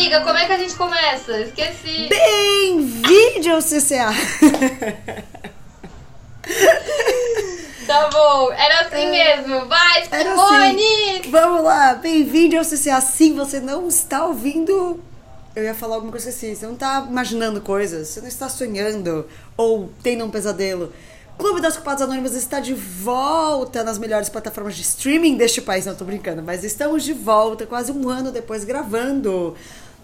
amiga, como é que a gente começa? Esqueci. Bem-vindo ao CCA! Tá bom, era assim mesmo. Vai, Simone! assim. Vamos lá, bem-vindo ao CCA. Sim, você não está ouvindo. Eu ia falar alguma coisa assim. Você não está imaginando coisas, você não está sonhando ou tendo um pesadelo. Clube das Culpadas Anônimas está de volta nas melhores plataformas de streaming deste país. Não tô brincando, mas estamos de volta, quase um ano depois gravando.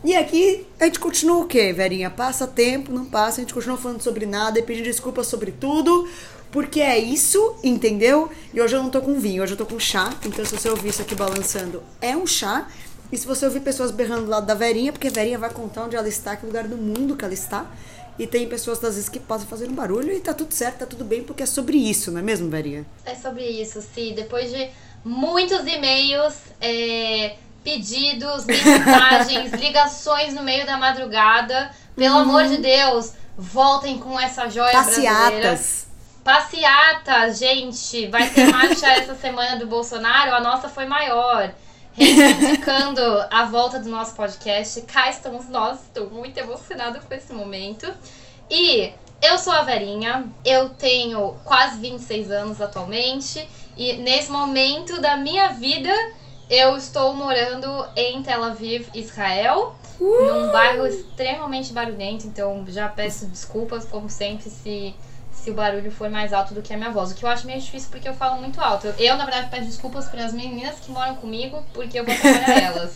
E aqui a gente continua o quê, Verinha? Passa tempo, não passa, a gente continua falando sobre nada e pedindo desculpas sobre tudo. Porque é isso, entendeu? E hoje eu não tô com vinho, hoje eu tô com chá. Então se você ouvir isso aqui balançando, é um chá. E se você ouvir pessoas berrando do lado da Verinha, porque a Verinha vai contar onde ela está, que lugar do mundo que ela está. E tem pessoas, às vezes, que passam fazendo barulho e tá tudo certo, tá tudo bem, porque é sobre isso, não é mesmo, Verinha? É sobre isso, sim. Depois de muitos e-mails, é, pedidos, mensagens, ligações no meio da madrugada, pelo amor de Deus, voltem com essa joia brasileira. Passeatas. Passeata, gente, vai ter marcha essa semana do Bolsonaro, a nossa foi maior. Reivindicando a volta do nosso podcast, cá estamos nós, estou muito emocionada com esse momento. E eu sou a Verinha, eu tenho quase 26 anos atualmente, e nesse momento da minha vida eu estou morando em Tel Aviv, Israel, num bairro extremamente barulhento, então já peço desculpas, como sempre, se se o barulho for mais alto do que a minha voz. O que eu acho meio difícil porque eu falo muito alto. Eu, na verdade, peço desculpas para as meninas que moram comigo, porque eu vou trabalhar elas.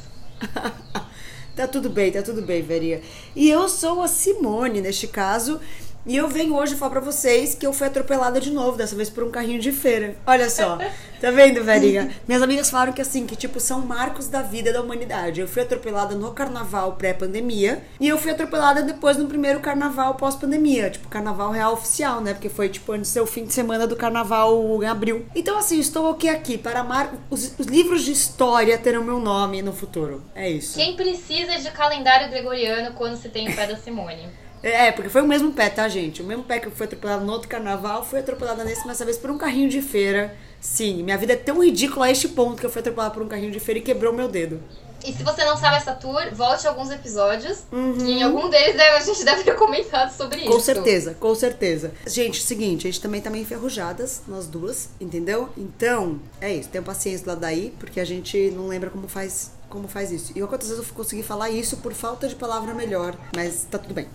Tá tudo bem, tá tudo bem, Verinha. E eu sou a Simone, neste caso. E eu venho hoje falar pra vocês que eu fui atropelada de novo, dessa vez por um carrinho de feira. Olha só, tá vendo, Verinha? Minhas amigas falaram que assim, que tipo, são marcos da vida da humanidade. Eu fui atropelada no carnaval pré-pandemia e eu fui atropelada depois no primeiro carnaval pós-pandemia. Tipo, carnaval real oficial, né? Porque foi tipo antes do seu fim de semana do carnaval em abril. Então, assim, estou aqui aqui para mar... os, os livros de história terão meu nome no futuro. É isso. Quem precisa de calendário gregoriano quando se tem o pé da Simone? É, porque foi o mesmo pé, tá, gente? O mesmo pé que eu fui atropelada no outro carnaval, fui atropelada nesse, mas dessa vez por um carrinho de feira. Sim, minha vida é tão ridícula a este ponto que eu fui atropelada por um carrinho de feira e quebrou meu dedo. E se você não sabe essa tour, volte alguns episódios. Uhum. E em algum deles deve- a gente deve ter comentado sobre isso. Com certeza, com certeza. Gente, seguinte, a gente também tá meio enferrujadas, nós duas, entendeu? Então, é isso, tenham paciência lá daí, porque a gente não lembra como faz, como faz isso. E quantas vezes eu consegui falar isso por falta de palavra melhor, mas tá tudo bem.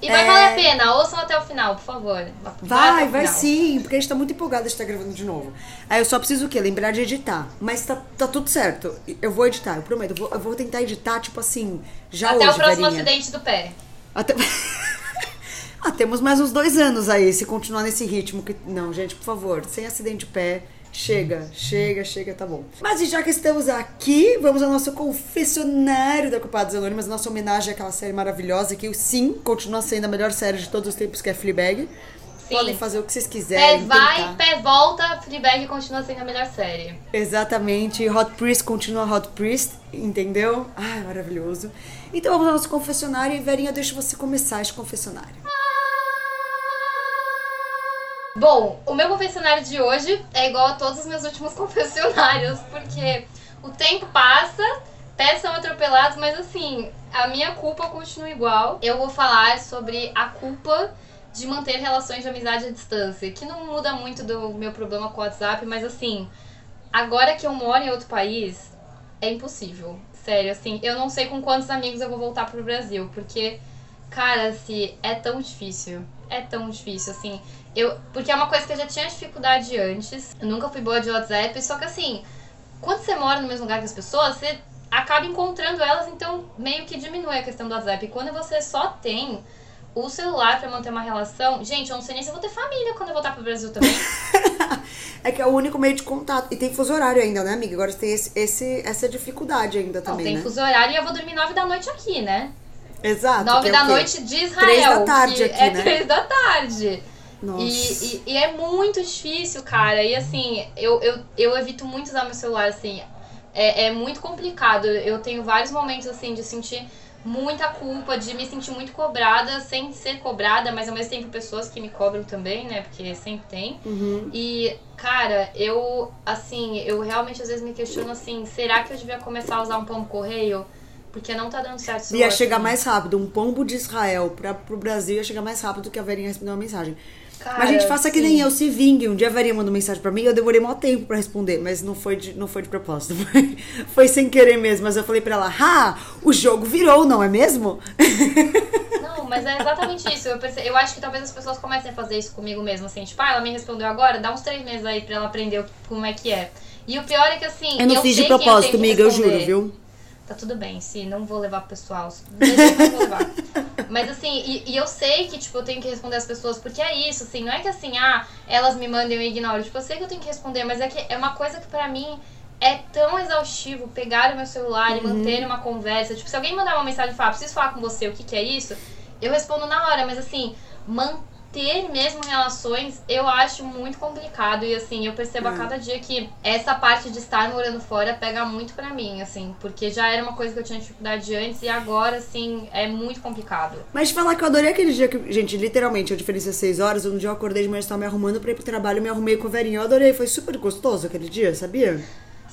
E vai É. valer a pena, ouçam até o final, por favor. Vai, até vai final. sim, porque a gente tá muito empolgada de estar gravando de novo. Aí eu só preciso o quê? Lembrar de editar. Mas tá, tá tudo certo. Eu vou editar, eu prometo. Eu vou, eu vou tentar editar, tipo assim, já Até hoje, o próximo Verinha. acidente do pé. Até... ah, temos mais uns dois anos aí, se continuar nesse ritmo. Que... Não, gente, por favor, sem acidente de pé. Chega, chega, chega, tá bom. Mas já que estamos aqui, vamos ao nosso confessionário da Culpados Anônimas, nossa homenagem àquela série maravilhosa que, sim, continua sendo a melhor série de todos os tempos, que é Fleabag. Sim. Podem fazer o que vocês Pé quiserem. vai, tentar. pé volta, Fleabag continua sendo a melhor série. Exatamente. Hot Priest continua Hot Priest, entendeu? Ai, maravilhoso. Então vamos ao nosso confessionário e Verinha, deixa você começar esse confessionário. Bom, o meu confessionário de hoje é igual a todos os meus últimos confessionários, porque o tempo passa, pés são atropelados, mas assim, a minha culpa continua igual. Eu vou falar sobre a culpa de manter relações de amizade à distância, que não muda muito do meu problema com o WhatsApp, mas assim, agora que eu moro em outro país, é impossível. Sério, assim, eu não sei com quantos amigos eu vou voltar pro Brasil, porque, cara, se é tão difícil. É tão difícil, assim. Eu, porque é uma coisa que eu já tinha dificuldade antes. Eu nunca fui boa de WhatsApp, só que assim, quando você mora no mesmo lugar que as pessoas, você acaba encontrando elas, então meio que diminui a questão do WhatsApp. E quando você só tem o celular pra manter uma relação, gente, eu não sei nem se eu vou ter família quando eu voltar pro Brasil também. É que é o único meio de contato. E tem fuso horário ainda, né, amiga? Agora você tem esse, esse- essa dificuldade ainda Não, também, tem né? fuso horário e eu vou dormir nove da noite aqui, né? Exato. Nove é da quê? noite de Israel. Três da tarde que aqui, é né? três da tarde. Nossa. E, e- e é muito difícil, cara. E assim, eu, eu, eu evito muito usar meu celular, assim. É, é muito complicado. Eu tenho vários momentos, assim, de sentir muita culpa, de me sentir muito cobrada, sem ser cobrada, mas ao mesmo tempo pessoas que me cobram também, né? Porque sempre tem. Uhum. E, cara, eu, assim, eu realmente às vezes me questiono assim, será que eu devia começar a usar um pão correio? Porque não tá dando certo. Ia chegar mais rápido. Um pombo de Israel pra, pro Brasil ia chegar mais rápido do que a Verinha responder uma mensagem. Cara, mas, gente, faça que sim. nem eu, se vingue. Um dia a Verinha mandou mensagem pra mim eu demorei maior tempo pra responder, mas não foi de, não foi de propósito. Foi, foi sem querer mesmo. Mas eu falei pra ela, ah, o jogo virou, não é mesmo? Não, mas é exatamente isso. Eu, perce... eu acho que talvez as pessoas comecem a fazer isso comigo mesmo, assim, tipo, ah, ela me respondeu agora, dá uns três meses aí pra ela aprender como é que é. E o pior é que assim. Eu não fiz de eu propósito, que amiga, eu juro, viu? Tá tudo bem, sim, não vou levar pro pessoal. Não como eu vou levar. Mas assim, e, e eu sei que, tipo, eu tenho que responder as pessoas, porque é isso, assim, não é que assim, ah, elas me mandem e eu ignoro. Tipo, eu sei que eu tenho que responder, mas é que é uma coisa que pra mim é tão exaustivo pegar o meu celular e Uhum. manter uma conversa. Tipo, se alguém mandar uma mensagem e falar, preciso falar com você, o que, que é isso? Eu respondo na hora, mas assim, manter mesmo relações eu acho muito complicado. E assim, eu percebo a É. cada dia que essa parte de estar morando fora pega muito pra mim, assim, porque já era uma coisa que eu tinha dificuldade antes e agora, assim, é muito complicado. Mas falar que eu adorei aquele dia que, gente, literalmente, a diferença é 6 horas. Um dia eu acordei de manhã, estava me arrumando pra ir pro trabalho, me arrumei com a Verinha. Eu adorei, foi super gostoso aquele dia, sabia?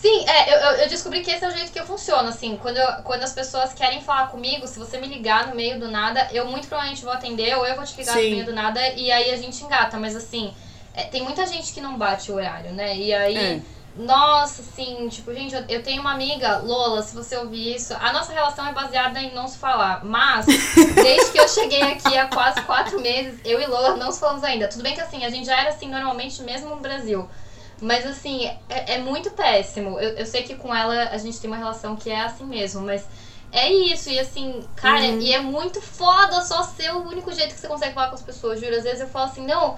Sim, é, eu, eu- descobri que esse é o jeito que eu funciono, assim, quando, eu- quando as pessoas querem falar comigo, se você me ligar no meio do nada, eu muito provavelmente vou atender, ou eu vou te ligar Sim. no meio do nada, e aí a gente engata, mas assim, é, tem muita gente que não bate o horário, né, e aí... É. Nossa, assim, tipo, gente, eu, eu tenho uma amiga, Lola, se você ouvir isso, a nossa relação é baseada em não se falar. Mas, desde que eu cheguei aqui há quase quatro meses, eu e Lola não se falamos ainda. Tudo bem que assim, a gente já era assim normalmente mesmo no Brasil. Mas assim, é, é muito péssimo. Eu, eu sei que com ela a gente tem uma relação que é assim mesmo, mas é isso. E assim, cara, Uhum. e é muito foda só ser o único jeito que você consegue falar com as pessoas, juro. Às vezes eu falo assim, não,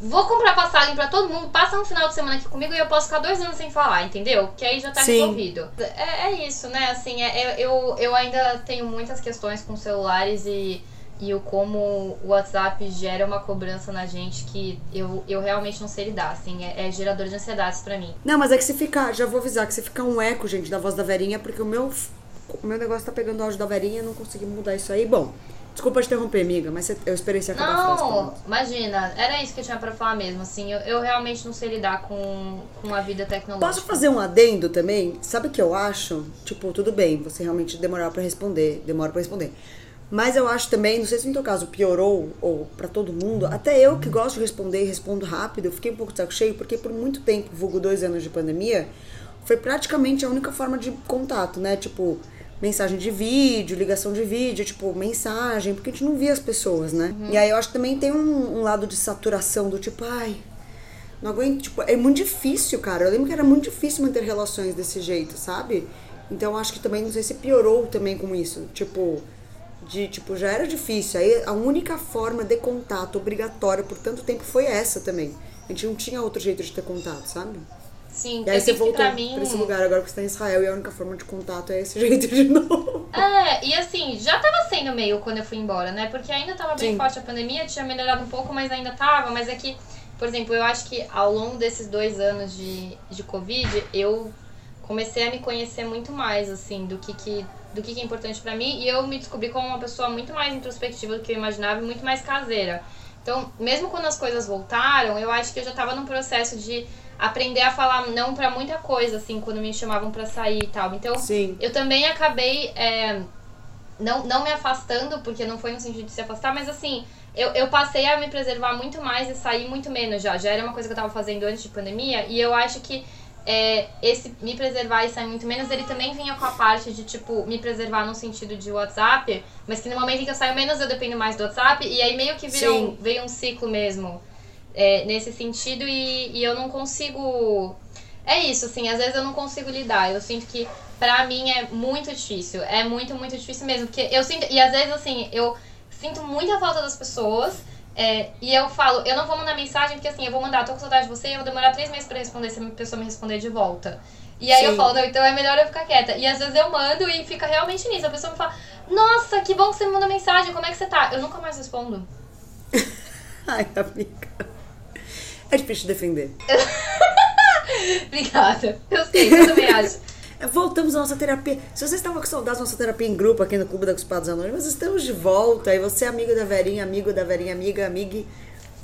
vou comprar passagem pra todo mundo, passa um final de semana aqui comigo e eu posso ficar dois anos sem falar, entendeu? Que aí já tá Sim. resolvido. É, é isso, né? Assim, é- eu, eu ainda tenho muitas questões com celulares e, e o como o WhatsApp gera uma cobrança na gente que eu, eu realmente não sei lidar, assim, é, é gerador de ansiedades pra mim. Não, mas é que se ficar, já vou avisar, que se ficar um eco, gente, da voz da Verinha, porque o meu, o meu negócio tá pegando o áudio da Verinha, não consegui mudar isso aí. Bom, desculpa te interromper, amiga, mas eu esperei você acabar a frase. Não, pronto. imagina, era isso que eu tinha pra falar mesmo, assim, eu, eu realmente não sei lidar com, com a vida tecnológica. Posso fazer um adendo também? Sabe o que eu acho? Tipo, tudo bem, você realmente demorar pra responder, demora pra responder. Mas eu acho também, não sei se no teu caso piorou ou pra todo mundo, até eu que gosto de responder e respondo rápido, eu fiquei um pouco de saco cheio, porque por muito tempo, vulgo dois anos de pandemia, foi praticamente a única forma de contato, né? Tipo, mensagem de vídeo, ligação de vídeo, tipo, mensagem, porque a gente não via as pessoas, né? E aí eu acho que também tem um, um lado de saturação do tipo, ai, não aguento, tipo, é muito difícil, cara. Eu lembro que era muito difícil manter relações desse jeito, sabe? Então eu acho que também, não sei se piorou também com isso. Tipo, de, tipo, já era difícil. Aí a única forma de contato obrigatória por tanto tempo foi essa também. A gente não tinha outro jeito de ter contato, sabe? Sim, E aí você voltou pra mim... pra esse lugar agora que você tá em Israel e a única forma de contato é esse jeito de novo. É, e assim, já tava sendo meio quando eu fui embora, né? Porque ainda tava bem Sim. forte a pandemia, tinha melhorado um pouco, mas ainda tava. Mas é que, por exemplo, eu acho que ao longo desses dois anos de, de Covid, eu comecei a me conhecer muito mais, assim, do que, que, do que, que é importante pra mim. E eu me descobri como uma pessoa muito mais introspectiva do que eu imaginava e muito mais caseira. Então, mesmo quando as coisas voltaram, eu acho que eu já tava num processo de aprender a falar não pra muita coisa, assim, quando me chamavam pra sair e tal. Então, Sim. eu também acabei é, não, não me afastando, porque não foi no sentido de se afastar, mas assim, eu, eu passei a me preservar muito mais e sair muito menos já. Já era uma coisa que eu tava fazendo antes de pandemia, e eu acho que é, esse me preservar e sair muito menos, ele também vinha com a parte de, tipo, me preservar no sentido de WhatsApp, mas que no momento em que eu saio menos, eu dependo mais do WhatsApp, e aí meio que virou, Sim. veio um ciclo mesmo é, nesse sentido, e, e eu não consigo. É isso, assim, às vezes eu não consigo lidar. Eu sinto que pra mim é muito difícil. É muito, muito difícil mesmo. Porque eu sinto. E às vezes, assim, eu sinto muita falta das pessoas. É, e eu falo, eu não vou mandar mensagem, porque assim, eu vou mandar, tô com saudade de você, eu vou demorar três meses pra responder se a pessoa me responder de volta. E aí eu Sim. falo, não, então é melhor eu ficar quieta. E às vezes eu mando e fica realmente nisso. A pessoa me fala, nossa, que bom que você me mandou mensagem, como é que você tá? Eu nunca mais respondo. Ai, amiga. É difícil de defender. Obrigada. Eu sei, eu também acho. É, Voltamos à nossa terapia. Se vocês estavam com saudades da nossa terapia em grupo aqui no Clube da Cuspados Anônimos, estamos de volta. E você, amigo da Verinha, amigo da Verinha, amiga, amiga,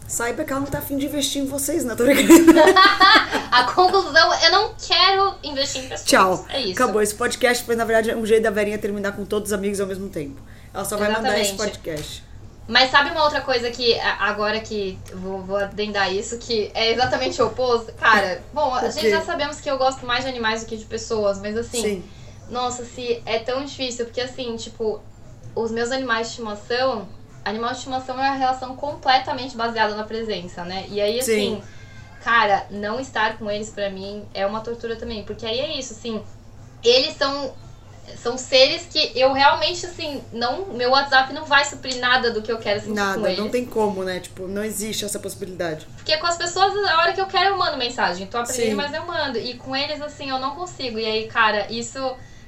saiba que ela não tá afim de investir em vocês, não, tô. A conclusão, eu não quero investir em pessoas. Tchau. É isso. Acabou. Esse podcast foi, na verdade, um jeito da Verinha terminar com todos os amigos ao mesmo tempo. Ela só vai mandar esse Exatamente. podcast. Mas sabe uma outra coisa que, agora que vou, vou adendar isso, que é exatamente o oposto? Cara, bom, a gente já sabemos que eu gosto mais de animais do que de pessoas, mas assim, Sim. nossa, se é tão difícil, porque assim, tipo, os meus animais de estimação, animal de estimação é uma relação completamente baseada na presença, né? E aí, assim, Sim. cara, não estar com eles pra mim é uma tortura também, porque aí é isso, assim, eles são são seres que eu realmente, assim, não. Meu WhatsApp não vai suprir nada do que eu quero sentir com Nada, eles. não tem como, né? Tipo, não existe essa possibilidade. Porque com as pessoas, a hora que eu quero, eu mando mensagem. Tô aprendendo, Sim. mas eu mando. E com eles, assim, eu não consigo. E aí, cara, isso.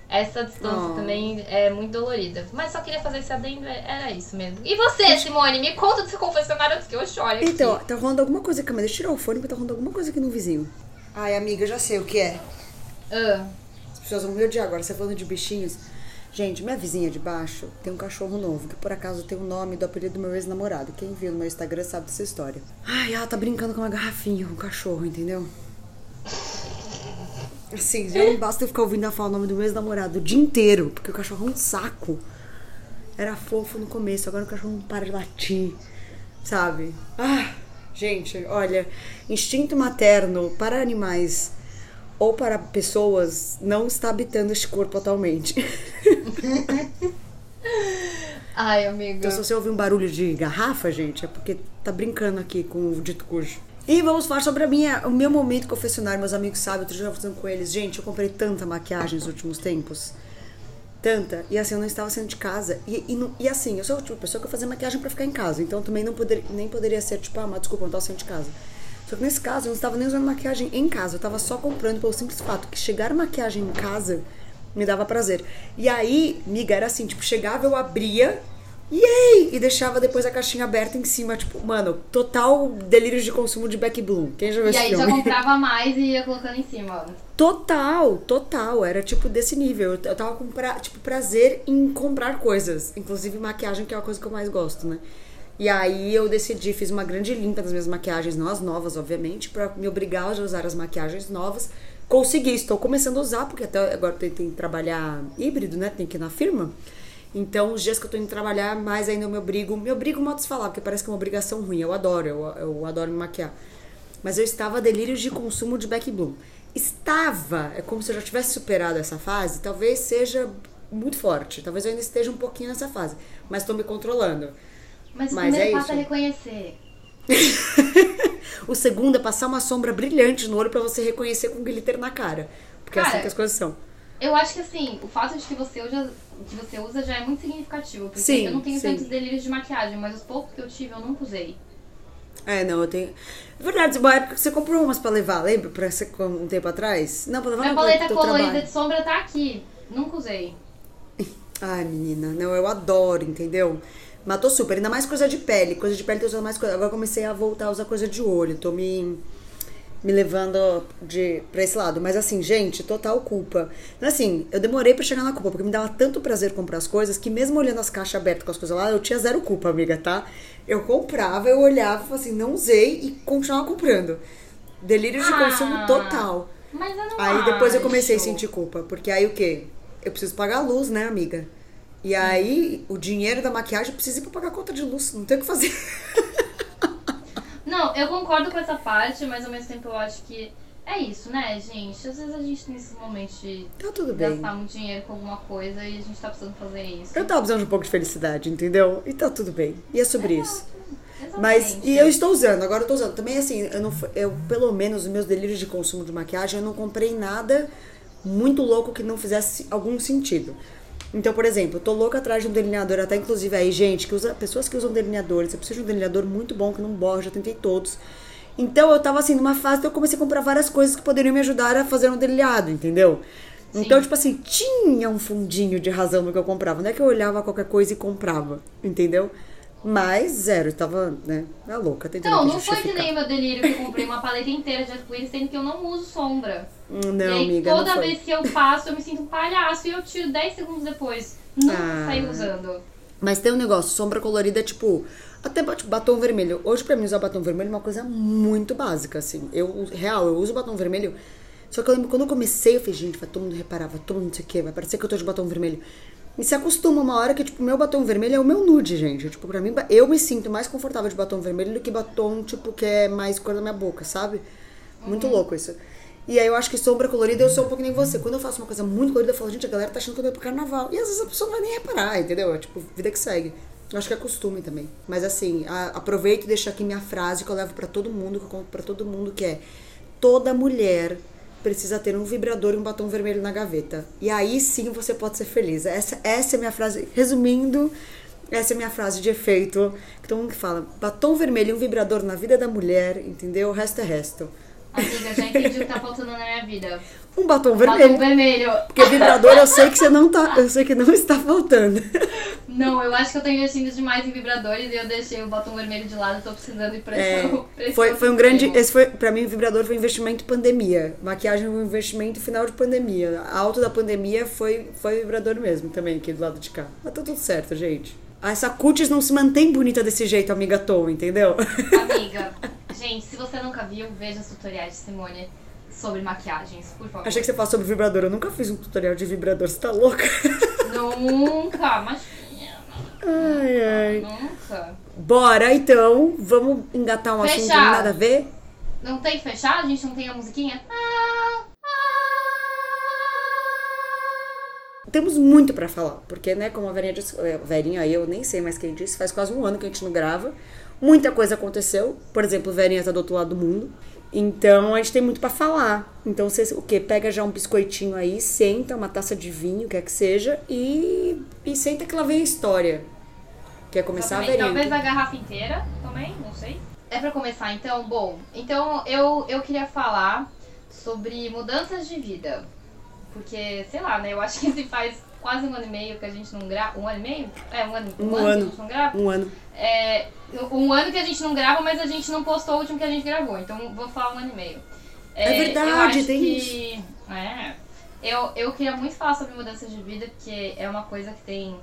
Essa distância Oh. também é muito dolorida. Mas só queria fazer esse adendo, é- era isso mesmo. E você, Simone, me conta do seu confessionário antes que eu chore. aqui. Então, tá rolando alguma coisa aqui, mas deixa eu tirar o fone porque tá rolando alguma coisa aqui no vizinho. Ai, amiga, eu já sei o que é. Ah, As pessoas vão me odiar agora, você falando de bichinhos. Gente, minha vizinha de baixo tem um cachorro novo, que por acaso tem o nome do apelido do meu ex-namorado. Quem viu no meu Instagram sabe dessa história. Ai, ela tá brincando com uma garrafinha, o cachorro, entendeu? Assim, já não basta eu ficar ouvindo ela falar o nome do meu ex-namorado o dia inteiro, porque o cachorro é um saco. Era fofo no começo, agora o cachorro não para de latir, sabe? Ah, gente, olha, instinto materno para animais ou para pessoas não está habitando este corpo atualmente. Ai, amiga. Então, se você ouvir um barulho de garrafa, gente, é porque tá brincando aqui com o dito cujo. E vamos falar sobre a minha, o meu momento confessionário. Meus amigos sabem, outro dia eu tava falando com eles. Gente, eu comprei tanta maquiagem nos últimos tempos. Tanta. E assim, eu não estava saindo de casa. E, e, e assim, eu sou a tipo pessoa que vai fazer maquiagem pra ficar em casa. Então também não poder, nem poderia ser tipo, ah, mas desculpa, eu não tava saindo de casa. Só que nesse caso, eu não estava nem usando maquiagem em casa. Eu tava só comprando pelo simples fato que chegar maquiagem em casa me dava prazer. E aí, miga, era assim, tipo, chegava, eu abria, yay! E deixava depois a caixinha aberta em cima, tipo, mano, total delírio de consumo de Beck Bloom. Quem já viu E esse aí já comprava mais e ia colocando em cima. Total, total. Era tipo desse nível. Eu eu tava com pra, tipo, prazer em comprar coisas. Inclusive maquiagem, que é uma coisa que eu mais gosto, né? E aí eu decidi, fiz uma grande limpa das minhas maquiagens, não as novas, obviamente, pra me obrigar a usar as maquiagens novas. Consegui, estou começando a usar, porque até agora eu tentei trabalhar híbrido, né? Tem que ir na firma. Então, os dias que eu tô indo trabalhar, mais ainda eu me obrigo. Me obrigo modo de falar, porque parece que é uma obrigação ruim. Eu adoro, eu, eu adoro me maquiar. Mas eu estava a de consumo de Back Bloom. Estava, é como se eu já tivesse superado essa fase, talvez seja muito forte. Talvez eu ainda esteja um pouquinho nessa fase. Mas estou me controlando. Mas o Mas primeiro é passo é isso. reconhecer. o segundo é passar uma sombra brilhante no olho pra você reconhecer com glitter na cara. Porque é assim Cara, que as coisas são. Eu acho que assim, o fato de que você usa, que você usa já é muito significativo. Porque Sim, eu não tenho sim. tantos delírios de maquiagem, mas os poucos que eu tive eu nunca usei. É, não, eu tenho. É verdade, uma época que você comprou umas pra levar, lembra? Pra você, um tempo atrás? Não, pra levar Minha não, paleta colorida trabalho. de sombra tá aqui. Nunca usei. Ai, menina, não, eu adoro, entendeu? Matou super, ainda mais coisa de pele. Coisa de pele tô usando mais coisa. Agora comecei a voltar a usar coisa de olho. Tô me, me levando de, pra esse lado. Mas assim, gente, total culpa. Mas assim, eu demorei pra chegar na culpa, porque me dava tanto prazer comprar as coisas que mesmo olhando as caixas abertas com as coisas lá, eu tinha zero culpa, amiga, tá? Eu comprava, eu olhava, assim, não usei e continuava comprando. Delírio de Ah, consumo total. Mas eu não Aí depois eu acho. comecei a sentir culpa, porque aí o quê? Eu preciso pagar a luz, né, amiga? E aí o dinheiro da maquiagem eu preciso ir pra pagar a conta de luz, não tem o que fazer. Não, eu concordo com essa parte, mas ao mesmo tempo eu acho que é isso, né, gente? Às vezes a gente tem esses momentos de Tá tudo bem. gastar muito dinheiro com alguma coisa e a gente tá precisando fazer isso. Eu tava precisando de um pouco de felicidade, entendeu? E tá tudo bem. E é sobre isso. Exatamente. Mas, e eu estou usando, agora eu tô usando. Também assim, eu não, eu, pelo menos os meus delírios de consumo de maquiagem, eu não comprei nada muito louco que não fizesse algum sentido. Então, por exemplo, eu tô louca atrás de um delineador, até inclusive aí, gente, que usa, pessoas que usam delineadores, eu preciso de um delineador muito bom, que não borra, já tentei todos. Então eu tava assim, numa fase que eu comecei a comprar várias coisas que poderiam me ajudar a fazer um delineado, entendeu? Então, tipo assim, tinha um fundinho de razão no que eu comprava. Não é que eu olhava qualquer coisa e comprava, entendeu? Mas zero, eu tava, né, é louca, tentando Não, não foi que nem meu delírio que eu comprei uma paleta inteira de arco-íris, sendo que eu não uso sombra. Hum, e Não, aí, amiga, toda não foi. vez que eu passo, eu me sinto um palhaço e eu tiro 10 segundos depois. Nunca Ah. saí usando. Mas tem um negócio, sombra colorida é tipo. Até tipo, batom vermelho. Hoje, pra mim, usar batom vermelho é uma coisa muito básica, assim. Eu, real, eu uso batom vermelho Só que eu lembro quando eu comecei, eu falei, gente, vai todo mundo reparar, vai todo mundo não sei o quê, vai parecer que eu tô de batom vermelho. E se acostuma uma hora que, tipo, meu batom vermelho é o meu nude, gente. Tipo, pra mim, eu me sinto mais confortável de batom vermelho do que batom, tipo, que é mais cor da minha boca, sabe? Muito louco isso. E aí eu acho que sombra colorida eu sou um pouco nem você. Quando eu faço uma coisa muito colorida, eu falo, gente, a galera tá achando que eu tô pro carnaval. E às vezes a pessoa não vai nem reparar, entendeu? É tipo, vida que segue. Eu acho que é costume também. Mas assim, a, aproveito e deixo aqui minha frase que eu levo pra todo mundo, que eu conto pra todo mundo, que é toda mulher precisa ter um vibrador e um batom vermelho na gaveta. E aí sim você pode ser feliz. Essa, essa é minha frase. Resumindo, essa é minha frase de efeito. Que todo mundo que fala, batom vermelho e um vibrador na vida da mulher, entendeu? O resto é resto. Amiga, já entendi o que tá faltando na minha vida. Um batom vermelho. Batom vermelho. Porque vibrador eu sei que você não tá. Eu sei que não está faltando. Não, eu acho que eu tô investindo demais em vibradores e eu deixei o batom vermelho de lado, tô precisando ir pra É, esse- foi, foi um grande. Esse foi, pra mim, o vibrador foi um investimento pandemia. Maquiagem foi um investimento final de pandemia. Alto da pandemia foi, foi vibrador mesmo também, aqui do lado de cá. Mas tá tudo certo, gente. Essa cutis não se mantém bonita desse jeito, amiga Tom, entendeu? Amiga, gente, se você nunca viu, veja os tutoriais de Simone sobre maquiagens, por favor. Achei que você falasse sobre vibrador. Eu nunca fiz um tutorial de vibrador, você tá louca? Nunca, mas Ai, ai. nunca. Bora, então, vamos engatar um assunto Fechado. nada a ver? Não tem que fechar? A gente não tem a musiquinha? Ah, Temos muito pra falar, porque, né, como a Verinha disse, é, Verinha, eu nem sei mais quem disse, faz quase um ano que a gente não grava. Muita coisa aconteceu, por exemplo, Verinha tá do outro lado do mundo. Então a gente tem muito pra falar. Então você o que pega já um biscoitinho aí, senta, uma taça de vinho, quer que seja, e, e senta que lá vem a história. Quer começar, também, Verinha? talvez a garrafa inteira também, não sei. É pra começar então? Bom, então eu, eu queria falar sobre mudanças de vida. Porque, sei lá, né? Eu acho que se faz quase um ano e meio que a gente não grava. Um ano e meio? É, um ano, Um que a ano. gente não grava. Um ano. É, um ano que a gente não grava, mas a gente não postou o último que a gente gravou. Então vou falar um ano e meio. É verdade, eu acho tem que, É. Eu, eu queria muito falar sobre mudança de vida, porque é uma coisa que tem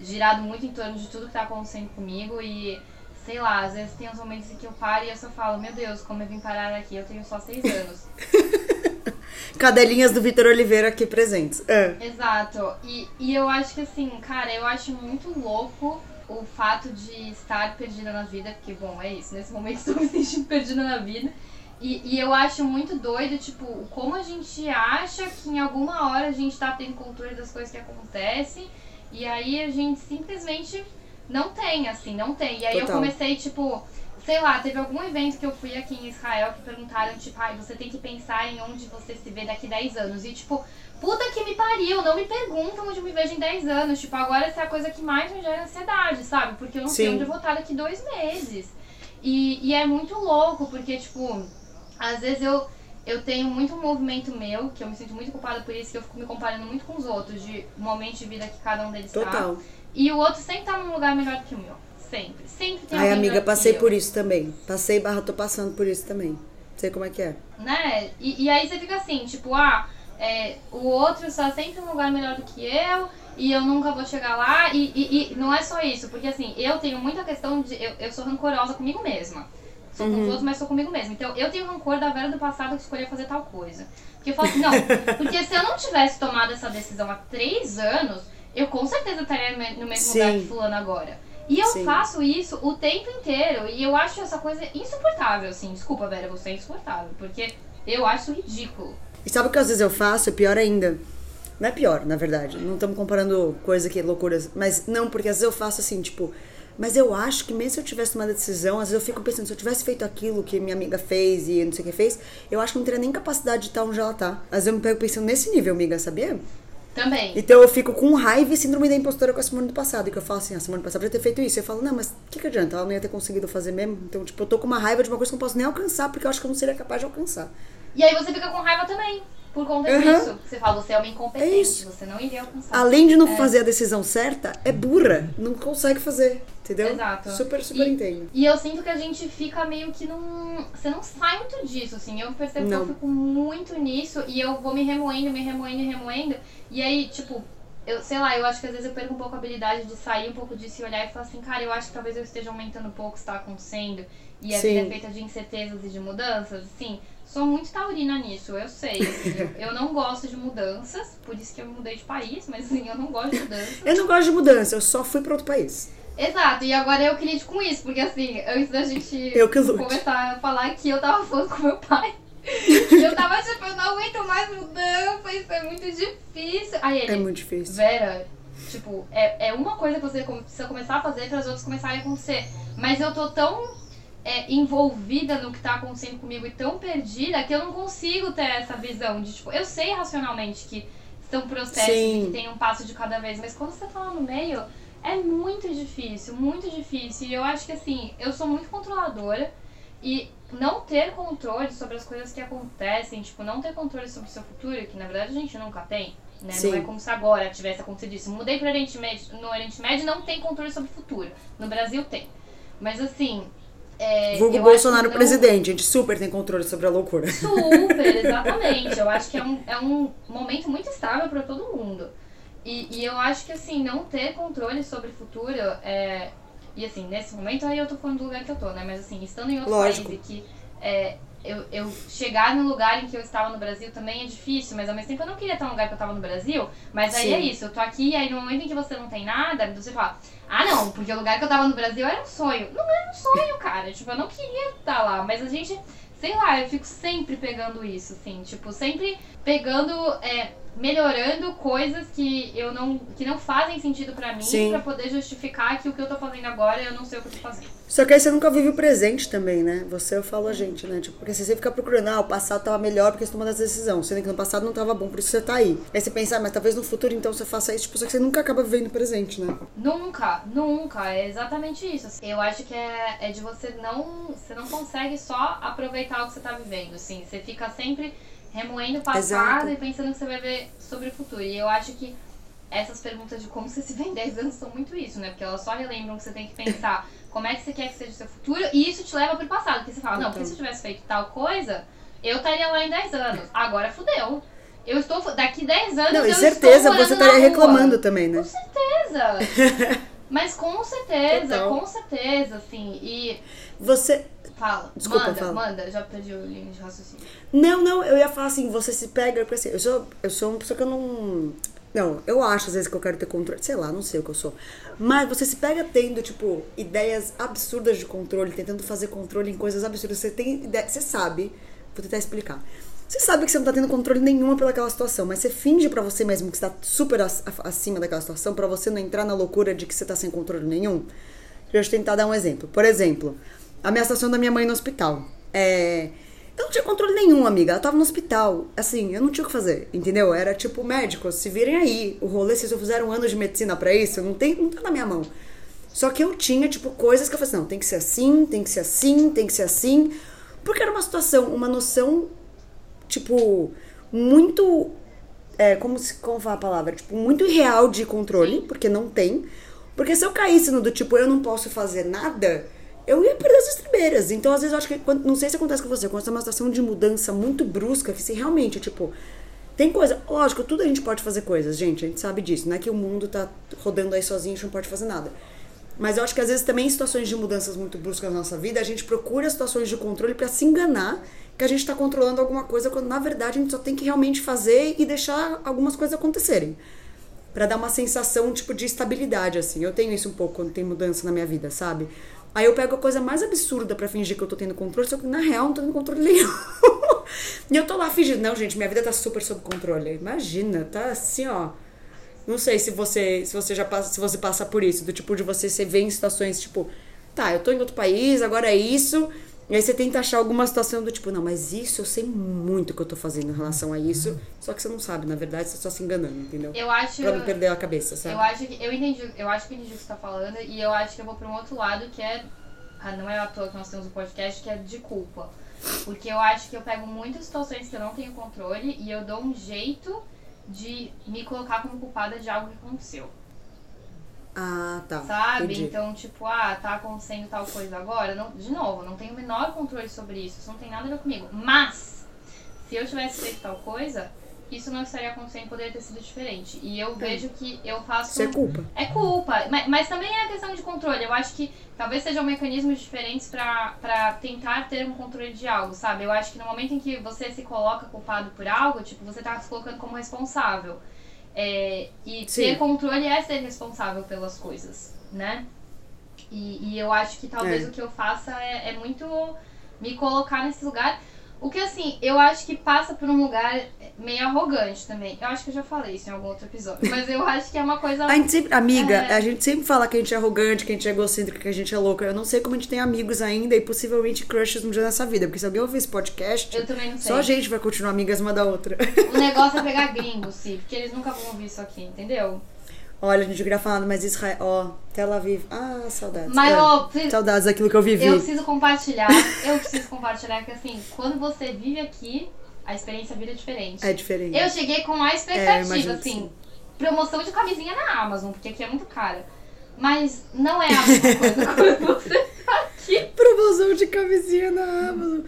girado muito em torno de tudo que tá acontecendo comigo e. Sei lá, às vezes tem uns momentos em que eu paro e eu só falo, meu Deus, como eu vim parar aqui, eu tenho só seis anos. Cadelinhas do Vitor Oliveira aqui presentes. É. Exato. E, e eu acho que assim, cara, eu acho muito louco o fato de estar perdida na vida, porque, bom, é isso, nesse momento estou me sentindo perdida na vida. E, e eu acho muito doido, tipo, como a gente acha que em alguma hora a gente tá tendo controle das coisas que acontecem, e aí a gente simplesmente não tem, assim, não tem. E aí eu Total. comecei, tipo, sei lá, teve algum evento que eu fui aqui em Israel que perguntaram, tipo, ai, você tem que pensar em onde você se vê daqui 10 anos. E, tipo, puta que me pariu, não me perguntam onde eu me vejo em 10 anos. Tipo, agora essa é a coisa que mais me gera ansiedade, sabe? Porque eu não sei Sim. onde eu vou estar daqui dois meses. E, e é muito louco, porque, tipo, às vezes eu, eu tenho muito um movimento meu, que eu me sinto muito culpada por isso, que eu fico me comparando muito com os outros, de momento de vida que cada um deles tá. Total. E o outro sempre tá num lugar melhor que o meu. Sempre. Sempre tem Ai, amiga, passei por isso também. Passei barra, tô passando por isso também. Sei como é que é. né? E, e aí você fica assim, tipo, ah, é, o outro está sempre em um lugar melhor do que eu e eu nunca vou chegar lá. E, e, e não é só isso, porque assim, eu tenho muita questão de. Eu, eu sou rancorosa comigo mesma. Sou com os outros, mas sou comigo mesma. Então eu tenho rancor da Vera do passado que escolheu fazer tal coisa. Porque eu falo assim, não, porque se eu não tivesse tomado essa decisão há três anos, eu com certeza estaria no me- no mesmo lugar Sim. que fulano agora. E eu Sim. faço isso o tempo inteiro. E eu acho essa coisa insuportável, assim. Desculpa, Vera, você é insuportável. Porque eu acho ridículo. E sabe o que às vezes eu faço? É pior ainda. Não é pior, na verdade. Não estamos comparando coisa que loucuras. Mas não, porque às vezes eu faço assim, tipo. Mas eu acho que mesmo se eu tivesse tomado a decisão, às vezes eu fico pensando, se eu tivesse feito aquilo que minha amiga fez e não sei o que fez, eu acho que não teria nem capacidade de estar onde ela tá. Às vezes eu me pego pensando nesse nível, amiga, sabia? Também. Então eu fico com raiva e síndrome da impostora com a Simone do passado. Que eu falo assim, a Simone do passado podia ter feito isso. Eu falo, não, mas o que, que adianta? Ela não ia ter conseguido fazer mesmo. Então, tipo, eu tô com uma raiva de uma coisa que eu não posso nem alcançar, porque eu acho que eu não seria capaz de alcançar. E aí você fica com raiva também. Por conta Uhum. disso. Você fala, você é uma incompetente. É isso. Você não iria alcançar. Além de não fazer a decisão certa, é burra. Não consegue fazer. Entendeu? Exato. Super, super E- entendo. E eu sinto que a gente fica meio que num. Você não sai muito disso, assim. Eu percebo Não. que eu fico muito nisso e eu vou me remoendo, me remoendo, remoendo. E aí, tipo, eu sei lá, eu acho que às vezes eu perco um pouco a habilidade de sair um pouco disso e olhar e falar assim, cara, eu acho que talvez eu esteja aumentando um pouco o que está acontecendo. E a Sim. vida é feita de incertezas e de mudanças, assim. sou muito taurina nisso, eu sei. assim, eu, eu não gosto de mudanças, por isso que eu mudei de país, mas assim, eu não gosto de mudanças. Eu não gosto de mudança, eu só fui pra outro país. Exato, e agora eu queria com isso, porque assim, antes da gente Eu que lute. começar a falar aqui, eu tava falando com meu pai. Eu tava tipo, eu não aguento mais mudança, isso é muito difícil. Aí ele, É muito difícil. Vera, tipo, é, é uma coisa que você precisa começar a fazer para as outras começarem a acontecer. Mas eu tô tão é, envolvida no que tá acontecendo comigo e tão perdida que eu não consigo ter essa visão de, tipo, eu sei racionalmente que são processos Sim. e que tem um passo de cada vez, mas quando você tá lá no meio, é muito difícil, muito difícil. E eu acho que assim, eu sou muito controladora e não ter controle sobre as coisas que acontecem, tipo, não ter controle sobre o seu futuro, que na verdade a gente nunca tem, né? Sim. Não é como se agora tivesse acontecido isso. Mudei pro Oriente Médio, no Oriente Médio não tem controle sobre o futuro. No Brasil tem. Mas assim. É, Vulgo Bolsonaro acho que não- presidente, a gente super tem controle sobre a loucura. Super, exatamente. Eu acho que é um, é um momento muito estável para todo mundo. E, e eu acho que, assim, não ter controle sobre o futuro é. E, assim, nesse momento aí eu tô falando do lugar que eu tô, né? Mas, assim, estando em outro Lógico. país e que é, eu, eu chegar no lugar em que eu estava no Brasil também é difícil, mas ao mesmo tempo eu não queria estar no lugar que eu estava no Brasil. Mas aí Sim. é isso, eu tô aqui e aí no momento em que você não tem nada, você fala, ah não, porque o lugar que eu tava no Brasil era um sonho. Não era um sonho, cara. Tipo, eu não queria estar lá, mas a gente, sei lá, eu fico sempre pegando isso, assim, tipo, sempre pegando, é, melhorando coisas que eu não, que não fazem sentido pra mim, pra poder justificar que o que eu tô fazendo agora eu não sei o que eu tô fazendo. Só que aí você nunca vive o presente também, né? Você, eu falo a gente, né? Tipo, porque se você fica procurando, ah, o passado tava melhor porque você tomou essa decisão, sendo que no passado não tava bom, por isso você tá aí. Aí você pensa, ah, mas talvez no futuro então você faça isso, tipo, só que você nunca acaba vivendo o presente, né? Nunca, nunca. É exatamente isso. Eu acho que é, é de você não. Você não consegue só aproveitar o que você tá vivendo. Assim, você fica sempre remoendo o passado Exato. e pensando que você vai ver sobre o futuro. E eu acho que essas perguntas de como você se vê em 10 anos são muito isso, né? Porque elas só relembram que você tem que pensar como é que você quer que seja o seu futuro e isso te leva pro passado. Porque você fala, não, porque se eu tivesse feito tal coisa, eu estaria lá em 10 anos. Agora fudeu. Eu estou. Daqui 10 anos Não, e certeza você estaria reclamando também, né? Com certeza. Mas com certeza, Total. com certeza, assim. E Você. Fala, Desculpa, manda, fala. manda, já perdi o linha de raciocínio. Não, não, eu ia falar assim, você se pega, porque assim, eu sou, eu sou uma pessoa que eu não. Não, eu acho às vezes que eu quero ter controle, sei lá, não sei o que eu sou. Mas você se pega tendo, tipo, ideias absurdas de controle, tentando fazer controle em coisas absurdas. Você tem ideia, você sabe, vou tentar explicar. Você sabe que você não tá tendo controle nenhuma pelaquela situação, mas você finge pra você mesmo que você tá super ac- acima daquela situação, pra você não entrar na loucura de que você tá sem controle nenhum. Deixa eu tentar dar um exemplo. Por exemplo, a minha situação da minha mãe no hospital. É. Eu não tinha controle nenhum, amiga. Ela tava no hospital. Assim, eu não tinha o que fazer, entendeu? Era tipo, médicos, se virem aí. O rolê, vocês fizeram um ano de medicina pra isso, não, tem, não tá na minha mão. Só que eu tinha, tipo, coisas que eu falei assim, não, tem que ser assim, tem que ser assim, tem que ser assim. Porque era uma situação, uma noção, tipo, muito. É, como, se, como fala a palavra? Tipo, muito irreal de controle, porque não tem. Porque se eu caísse no do tipo, eu não posso fazer nada, eu ia perder as estribeiras. Então, às vezes, eu acho que. não sei se acontece com você, quando você tá numa situação de mudança muito brusca, que se realmente, tipo. Tem coisa, lógico, tudo a gente pode fazer coisas, gente, a gente sabe disso. Não é que o mundo tá rodando aí sozinho, a gente não pode fazer nada. Mas eu acho que às vezes também em situações de mudanças muito bruscas na nossa vida, a gente procura situações de controle pra se enganar que a gente tá controlando alguma coisa, quando na verdade a gente só tem que realmente fazer e deixar algumas coisas acontecerem. Pra dar uma sensação, tipo, de estabilidade, assim. Eu tenho isso um pouco quando tem mudança na minha vida, sabe? Aí eu pego a coisa mais absurda pra fingir que eu tô tendo controle, só que na real não tô tendo controle nenhum. e eu tô lá fingindo, não, gente, minha vida tá super sob controle. Imagina, tá assim, ó. Não sei se você, se você já passa, se você passa por isso, do tipo de você se vê em situações tipo, tá, eu tô em outro país, agora é isso. E aí você tenta achar alguma situação do tipo, não, mas isso eu sei muito o que eu tô fazendo em relação a isso, só que você não sabe, na verdade, você tá só se enganando, entendeu? Eu acho. Pra não perder a cabeça, sabe? Eu acho que. Eu entendi, eu acho que eu entendi o que você tá falando e eu acho que eu vou pra um outro lado que é. Ah, não é à toa que nós temos um podcast que é de culpa. Porque eu acho que eu pego muitas situações que eu não tenho controle e eu dou um jeito de me colocar como culpada de algo que aconteceu. Ah, tá. Sabe? Entendi. Então, tipo, ah, tá acontecendo tal coisa agora. Não, de novo, não tenho o menor controle sobre isso. Isso não tem nada a ver comigo. Mas, se eu tivesse feito tal coisa, isso não estaria acontecendo, poderia ter sido diferente. E eu vejo que eu faço. Isso é culpa. É culpa, mas, mas também é questão de controle. Eu acho que talvez sejam mecanismos diferentes pra, pra tentar ter um controle de algo, sabe? Eu acho que no momento em que você se coloca culpado por algo, tipo, você tá se colocando como responsável. É, e Sim. ter controle é ser responsável pelas coisas, né? E, e eu acho que talvez É. o que eu faça é, é muito me colocar nesse lugar. O que assim, eu acho que passa por um lugar meio arrogante também. Eu acho que eu já falei isso em algum outro episódio. Mas eu acho que é uma coisa. A gente sempre, amiga, É. a gente sempre fala que a gente é arrogante, que a gente é egocêntrica, que a gente é louca. Eu não sei como a gente tem amigos ainda e possivelmente crushes um dia nessa vida. Porque se alguém ouvir esse podcast, Eu também não sei. só a gente vai continuar amigas uma da outra. O negócio é pegar gringos, sim, porque eles nunca vão ouvir isso aqui, entendeu? Olha, a gente queria falar, mas Israel, ó, Tel Aviv. Ah, saudades. Mas, É, ó, Saudades daquilo que eu vivi. eu preciso compartilhar. Eu preciso compartilhar que assim, quando você vive aqui, a experiência vira diferente. É diferente. Eu cheguei com a É, expectativa, que assim, sim. promoção de camisinha na Amazon, porque aqui é muito cara. Mas não é a mesma coisa quando você tá aqui. Promoção de camisinha na Amazon.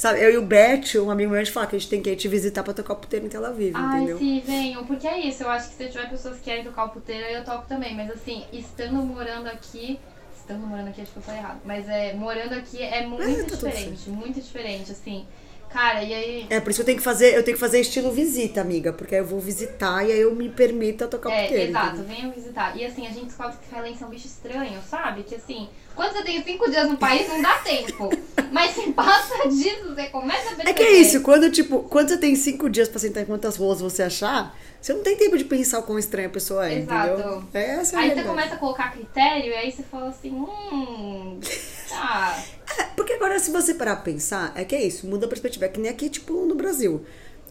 Sabe, eu e o Bet, um amigo meu, a gente fala que a gente tem que ir te visitar pra tocar o puteiro em Tel Aviv, Ai, entendeu? sim, venham, porque é isso. Eu acho que se tiver pessoas que querem tocar o puteiro, eu toco também. Mas assim, estando morando aqui. Estando morando aqui, acho que eu falei errado. Mas é, morando aqui é muito É, tá diferente, muito diferente, assim. Cara, e aí. É, por isso eu tenho que fazer, eu tenho que fazer estilo visita, amiga. Porque aí eu vou visitar e aí eu me permito a tocar o É, puteiro. exato, entendeu? venham visitar. E assim, a gente descobre que israelense é um bicho estranho, sabe? Que assim, quando você tem cinco dias no país, não dá tempo. Mas se passa disso, você começa a perceber. É que é isso, quando, tipo, quando você tem cinco dias pra sentar em quantas rolas você achar, você não tem tempo de pensar o quão estranha a pessoa é, Exato. entendeu? É essa a Aí você realidade. começa a colocar critério e aí você fala assim, hum. Tá. É, porque agora, se você parar pra pensar, é que é isso, muda a perspectiva. É que nem aqui, tipo, no Brasil.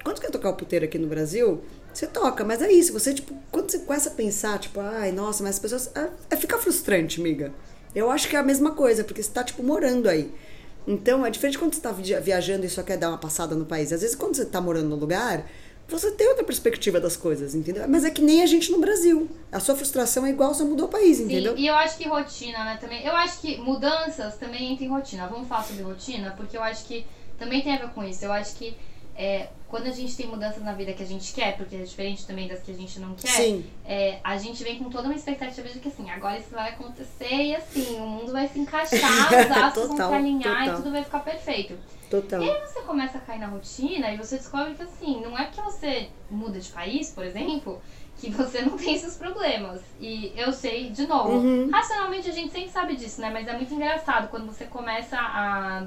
Quando você quer tocar o puteiro aqui no Brasil, você toca, mas é isso. Você, tipo, quando você começa a pensar, tipo, ai, nossa, mas as pessoas. É, é fica frustrante, amiga. Eu acho que é a mesma coisa, porque você tá, tipo, morando aí. Então, é diferente quando você tá via- viajando e só quer dar uma passada no país. Às vezes, quando você tá morando no lugar, você tem outra perspectiva das coisas, entendeu? Mas é que nem a gente no Brasil. A sua frustração é igual, só mudou o país, entendeu? Sim, e eu acho que rotina, né, também. Eu acho que mudanças também entram em rotina. Vamos falar sobre rotina, porque eu acho que também tem a ver com isso. Eu acho que é, quando a gente tem mudanças na vida que a gente quer, porque é diferente também das que a gente não quer, é, a gente vem com toda uma expectativa de que assim, agora isso vai acontecer e assim, o mundo vai se encaixar, os astros vão se alinhar total. e tudo vai ficar perfeito. Total. E aí você começa a cair na rotina e você descobre que assim, não é porque você muda de país, por exemplo, que você não tem esses problemas. E eu sei, de novo, Uhum. racionalmente a gente sempre sabe disso, né? Mas é muito engraçado quando você começa a,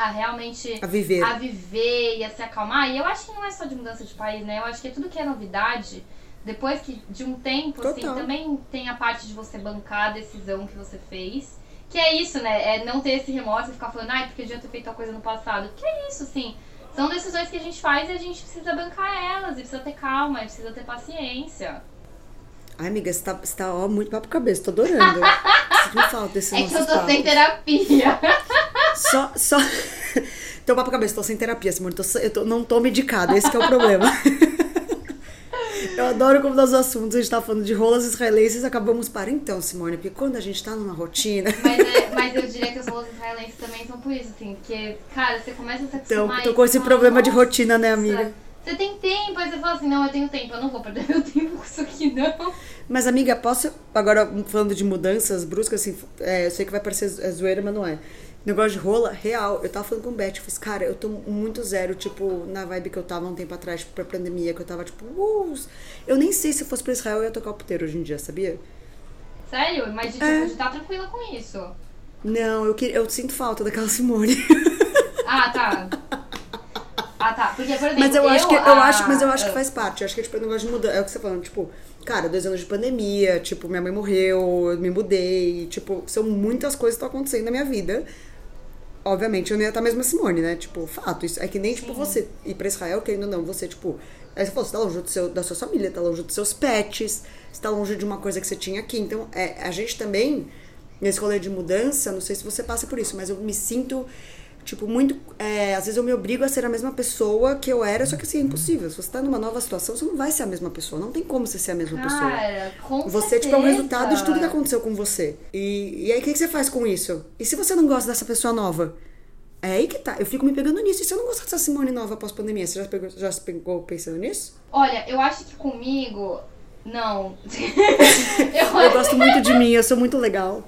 a realmente A viver. a viver e a se acalmar. E eu acho que não é só de mudança de país, né? Eu acho que tudo que é novidade. Depois que de um tempo, assim, Total. também tem a parte de você bancar a decisão que você fez. Que é isso, né? É não ter esse remorso e ficar falando, ai, porque eu devia ter feito tal coisa no passado. Que é isso, assim. São decisões que a gente faz e a gente precisa bancar elas, e precisa ter calma, e precisa ter paciência. Ai, amiga, você tá, você tá ó, muito papo cabeça, tô adorando. Sinto falta desse é que eu tô papo. sem terapia. Só, só... Tô papo cabeça, tô sem terapia, Simone. Tô, eu tô- não tô medicada, esse que é o problema. Eu adoro como nos assuntos a gente tá falando de rolas israelenses acabamos para então, Simone, porque quando a gente tá numa rotina. Mas, é- mas eu diria que os rolos israelenses também são por isso, assim. Porque, cara, você começa a se Então, acostumar tô e com esse problema de "Nossa, rotina, né, amiga? Você tem tempo, aí você fala assim, não, eu tenho tempo, eu não vou perder meu tempo com isso aqui, não. Mas, amiga, posso. Agora, falando de mudanças bruscas, assim, é, eu sei que vai parecer zo- zoeira, mas não é. Negócio de rola, real. Eu tava falando com o Beth, eu fiz, cara, eu tô muito zero, tipo, na vibe que eu tava um tempo atrás, tipo, pra pandemia, que eu tava, tipo, uh, eu nem sei se eu fosse pra Israel eu ia tocar o puteiro hoje em dia, sabia? Sério? Mas de, tipo, É. estar tranquila com isso. Não, eu, que- eu sinto falta daquela Simone. Ah, tá. Ah, tá. Porque, por exemplo, Mas eu acho que eu ah, acho, mas eu acho que ah, faz parte. Eu acho que tipo, o negócio de mudar. É o que você tá falando, tipo, cara, dois anos de pandemia, tipo, minha mãe morreu, eu me mudei, tipo, são muitas coisas que estão acontecendo na minha vida. Obviamente, eu não ia estar mesmo a Simone, né? Tipo, fato. Isso é que nem, tipo, você ir pra Israel, querendo ou não, você, tipo. Aí você falou, você tá longe do seu, da sua família, tá longe dos seus pets, você tá longe de uma coisa que você tinha aqui. Então, é, a gente também, nesse rolê de mudança, não sei se você passa por isso, mas eu me sinto, tipo, muito. é, às vezes eu me obrigo a ser a mesma pessoa que eu era, só que assim, é impossível. Se você tá numa nova situação, você não vai ser a mesma pessoa. Não tem como você ser a mesma pessoa. Cara, com Você, tipo, é um certeza. resultado de tudo que aconteceu com você. E, e aí, o que, que você faz com isso? E se você não gosta dessa pessoa nova? É aí que tá. Eu fico me pegando nisso. E se eu não gostar dessa Simone nova pós-pandemia, você já, pegou, já se pegou pensando nisso? Olha, eu acho que comigo. Não. eu, eu gosto muito de mim, eu sou muito legal.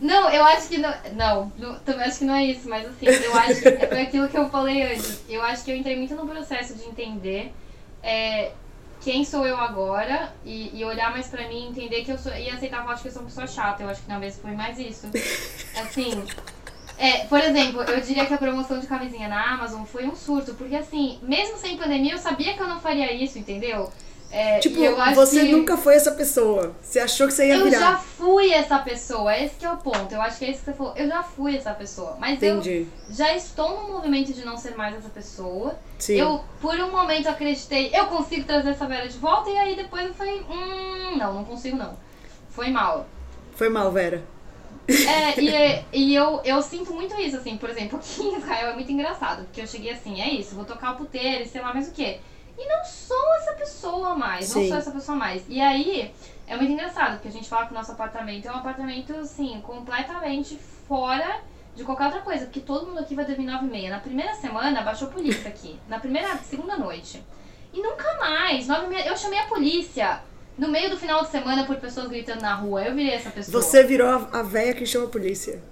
Não, eu acho que não. Não, não, também acho que não é isso, mas assim, eu acho que é aquilo que eu falei antes. Eu acho que eu entrei muito no processo de entender é, quem sou eu agora e, e olhar mais pra mim, entender que eu sou. E aceitar falar que eu sou uma pessoa chata. Eu acho que na vez foi mais isso. Assim. É, por exemplo, eu diria que a promoção de camisinha na Amazon foi um surto, porque assim, mesmo sem pandemia, eu sabia que eu não faria isso, entendeu? É, tipo, você que... nunca foi essa pessoa. Você achou que você ia eu virar. Eu já fui essa pessoa. Esse que é o ponto. Eu acho que é isso que você falou. Eu já fui essa pessoa. Mas Entendi. eu já estou no movimento de não ser mais essa pessoa. Sim. Eu, por um momento, acreditei, eu consigo trazer essa Vera de volta. E aí depois eu falei, hum, não, não consigo não. Foi mal. Foi mal, Vera. É, e, e eu, eu sinto muito isso, assim, por exemplo, aqui em Israel é muito engraçado, porque eu cheguei assim, é isso, vou tocar o puteiro e sei lá mais o quê. E não sou essa pessoa mais, Sim. não sou essa pessoa mais. E aí, é muito engraçado, porque a gente fala que o nosso apartamento é um apartamento, assim, completamente fora de qualquer outra coisa, porque todo mundo aqui vai dormir nove e meia. Na primeira semana, baixou polícia aqui. Na primeira, segunda noite. E nunca mais, nove e meia, eu chamei a polícia no meio do final de semana por pessoas gritando na rua. Eu virei essa pessoa. Você virou a, a véia que chama a polícia.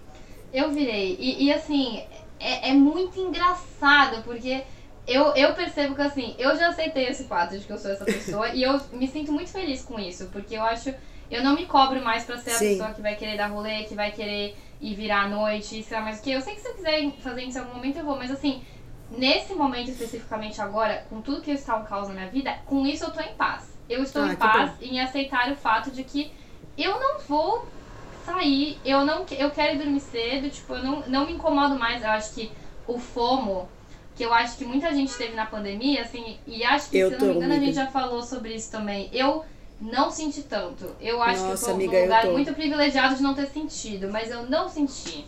Eu virei. E, e assim, é, é muito engraçado, porque eu, eu percebo que assim, eu já aceitei esse fato de que eu sou essa pessoa e eu me sinto muito feliz com isso, porque eu acho. Eu não me cobro mais pra ser Sim. a pessoa que vai querer dar rolê, que vai querer ir virar à noite, sei lá mais o que. Eu sei que se eu quiser fazer isso em algum momento eu vou, mas assim, nesse momento especificamente agora, com tudo que está um caos na minha vida, com isso eu tô em paz. Eu estou ah, em paz em aceitar o fato de que eu não vou sair, eu não eu quero dormir cedo, tipo, eu não, não me incomodo mais. Eu acho que o FOMO, que eu acho que muita gente teve na pandemia, assim, e acho que, eu se não me engano, amiga. a gente já falou sobre isso também. Eu não senti tanto. Eu acho Nossa, que eu tô amiga, num lugar muito privilegiado de não ter sentido, mas eu não senti.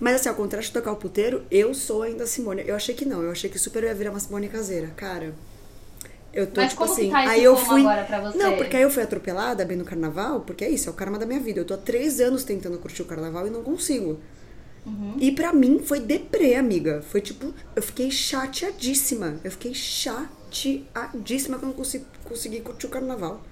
Mas assim, ao contrário de tocar o puteiro, eu sou ainda Simone. Eu achei que não, eu achei que super ia virar uma Simone caseira. Cara, eu tô, Mas tipo assim, tá aí eu fui. Agora pra você? Não, porque aí eu fui atropelada bem no carnaval, porque é isso, é o karma da minha vida. Eu tô há três anos tentando curtir o carnaval e não consigo. Uhum. E pra mim foi deprê, amiga. Foi tipo, eu fiquei chateadíssima. Eu fiquei chateadíssima que eu não consegui, consegui curtir o carnaval.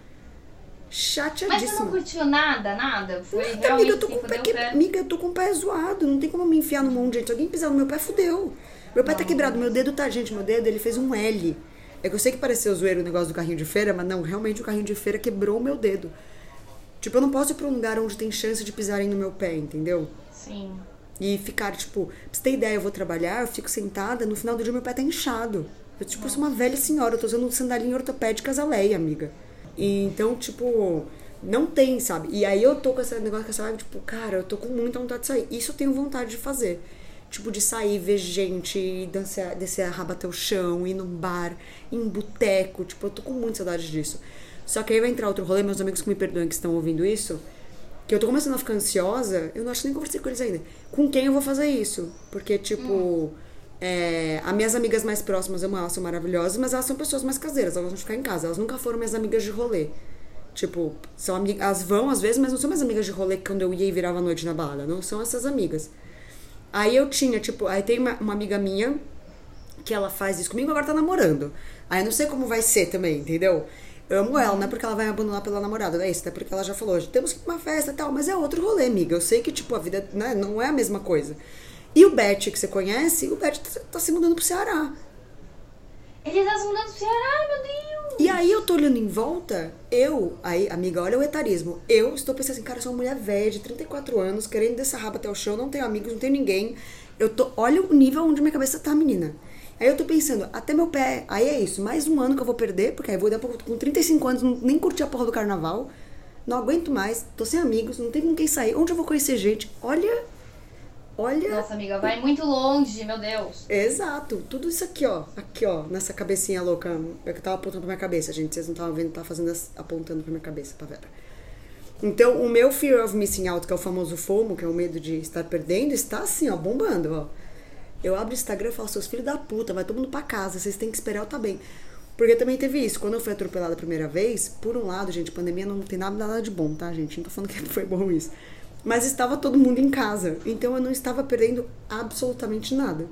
Chateadíssima. Mas você não curtiu nada, nada? Foi nada, realmente amiga, eu tô com o pé, que... pé. Amiga, eu tô com o pé zoado. Não tem como me enfiar no monte, gente. Alguém pisar no meu pé, fudeu. Meu pé tá não. tá quebrado. Meu dedo tá, gente, meu dedo, ele fez um L. É que eu sei que pareceu zoeiro o negócio do carrinho de feira, mas não, realmente o carrinho de feira quebrou o meu dedo. Tipo, eu não posso ir pra um lugar onde tem chance de pisarem no meu pé, entendeu? Sim. E ficar, tipo, pra você ter ideia, eu vou trabalhar, eu fico sentada, no final do dia meu pé tá inchado. Eu, tipo, sou uma velha senhora, eu tô usando sandalinha ortopédicas a lei, amiga. E então, tipo, não tem, sabe? E aí eu tô com esse negócio, com essa vibe, tipo, cara, eu tô com muita vontade de sair. Isso eu tenho vontade de fazer. Tipo, de sair, ver gente, dançar, descer a raba até o chão, ir num bar, ir em boteco. Tipo, eu tô com muita saudade disso. Só que aí vai entrar outro rolê, meus amigos que me perdoem que estão ouvindo isso, que eu tô começando a ficar ansiosa, eu não acho que nem conversei com eles ainda. Com quem eu vou fazer isso? Porque, tipo, hum. é, as minhas amigas mais próximas, eu elas, são maravilhosas, mas elas são pessoas mais caseiras, elas vão ficar em casa. Elas nunca foram minhas amigas de rolê. Tipo, são amigas, elas vão às vezes, mas não são minhas amigas de rolê quando eu ia e virava a noite na balada. Não são essas amigas. Aí eu tinha, tipo, aí tem uma, uma amiga minha que ela faz isso comigo, agora tá namorando. Aí eu não sei como vai ser também, entendeu? Eu amo ela, não é porque ela vai me abandonar pela namorada, é isso, é porque ela já falou, temos que ir pra uma festa e tal, mas é outro rolê, amiga. Eu sei que, tipo, a vida né, não é a mesma coisa. E o Beth, que você conhece, o Beth tá, tá se mudando pro Ceará. Ele tá se mudando pro Ceará, meu Deus! E aí eu tô olhando em volta, eu, aí, amiga, olha o etarismo. Eu estou pensando assim, cara, eu sou uma mulher velha de 34 anos, querendo descer rabo até o chão, não tenho amigos, não tenho ninguém. Eu tô, olha o nível onde minha cabeça tá, menina. Aí eu tô pensando, até meu pé, aí é isso, mais um ano que eu vou perder, porque aí eu vou dar com 35 anos, nem curtir a porra do carnaval. Não aguento mais, tô sem amigos, não tenho com quem sair. Onde eu vou conhecer gente? Olha. Olha. Nossa, amiga, vai muito longe, meu Deus. Exato. Tudo isso aqui, ó. Aqui, ó, nessa cabecinha louca. É que eu tava apontando pra minha cabeça, gente. Vocês não estavam vendo, tava fazendo as, apontando pra minha cabeça, pra Vera. Então, o meu fear of missing out, que é o famoso FOMO, que é o medo de estar perdendo, está assim, ó, bombando, ó. Eu abro o Instagram e falo, seus filhos da puta, vai todo mundo pra casa, vocês têm que esperar eu tá bem. Porque também teve isso. Quando eu fui atropelada a primeira vez, por um lado, gente, pandemia não tem nada, nada de bom, tá, gente? Não tô falando que foi bom isso. Mas estava todo mundo em casa. Então eu não estava perdendo absolutamente nada.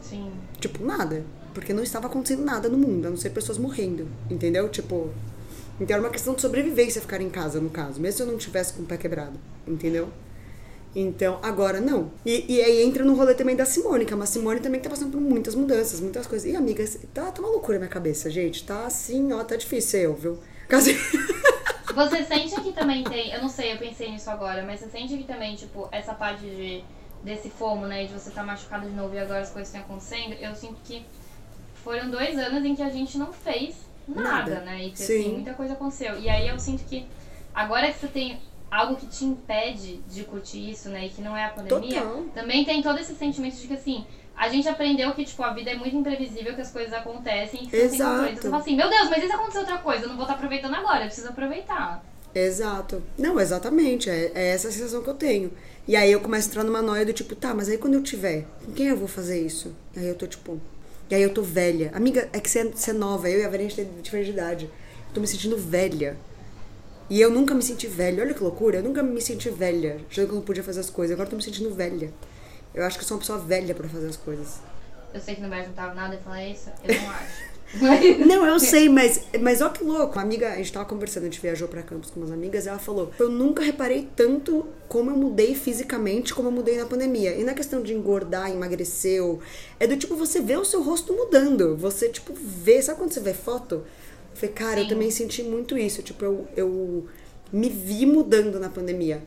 Sim. Tipo, nada. Porque não estava acontecendo nada no mundo, a não ser pessoas morrendo. Entendeu? Tipo. Então era uma questão de sobrevivência ficar em casa, no caso. Mesmo se eu não tivesse com o pé quebrado. Entendeu? Então, agora não. E, e aí entra no rolê também da Simone, que é uma Simone também que tá passando por muitas mudanças, muitas coisas. E, amigas, tá, tá uma loucura na minha cabeça, gente. Tá assim, ó, tá difícil eu, viu? Caso... Você sente que também tem, eu não sei, eu pensei nisso agora, mas você sente que também, tipo, essa parte de, desse fomo, né, de você tá machucado de novo e agora as coisas estão acontecendo, eu sinto que foram dois anos em que a gente não fez nada, nada. né, e que, assim, muita coisa aconteceu. E aí eu sinto que agora que você tem algo que te impede de curtir isso, né, e que não é a pandemia, Total. também tem todo esse sentimento de que, assim, a gente aprendeu que, tipo, a vida é muito imprevisível, que as coisas acontecem que você Exato. Então você fala assim, meu Deus, mas e se acontecer outra coisa? Eu não vou estar aproveitando agora, eu preciso aproveitar. Exato. Não, exatamente. É, é essa a sensação que eu tenho. E aí eu começo a entrar numa noia do tipo, tá, mas aí quando eu tiver, com quem eu vou fazer isso? E aí eu tô tipo. E aí eu tô velha. Amiga, é que você é, você é nova, eu e a Varinha tem diferença de idade. Eu tô me sentindo velha. E eu nunca me senti velha. Olha que loucura, eu nunca me senti velha. Já que eu não podia fazer as coisas. Agora eu tô me sentindo velha. Eu acho que eu sou uma pessoa velha pra fazer as coisas. Eu sei que não vai juntar nada e falar isso, eu não acho. Não, eu sei, mas, mas ó que louco. Uma amiga, a gente tava conversando, a gente viajou pra Campos com umas amigas, e ela falou: Eu nunca reparei tanto como eu mudei fisicamente como eu mudei na pandemia. E na questão de engordar, emagrecer, é do tipo, você vê o seu rosto mudando. Você, tipo, vê. Sabe quando você vê foto? Eu falei, cara, Sim. eu também senti muito isso. Tipo, eu, eu me vi mudando na pandemia.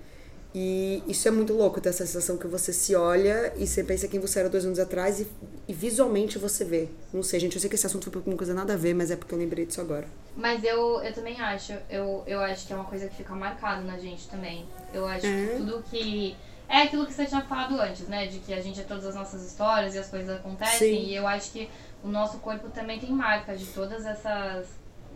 E isso é muito louco, ter essa sensação que você se olha e você pensa quem você era dois anos atrás e, e, visualmente você vê. Não sei, gente, eu sei que esse assunto foi uma coisa nada a ver, mas é porque eu lembrei disso agora. Mas eu, eu também acho, eu, eu acho que é uma coisa que fica marcada na gente também. Eu acho é. que tudo que. É aquilo que você tinha falado antes, né? De que a gente é todas as nossas histórias e as coisas acontecem. Sim. E eu acho que o nosso corpo também tem marcas de todas essas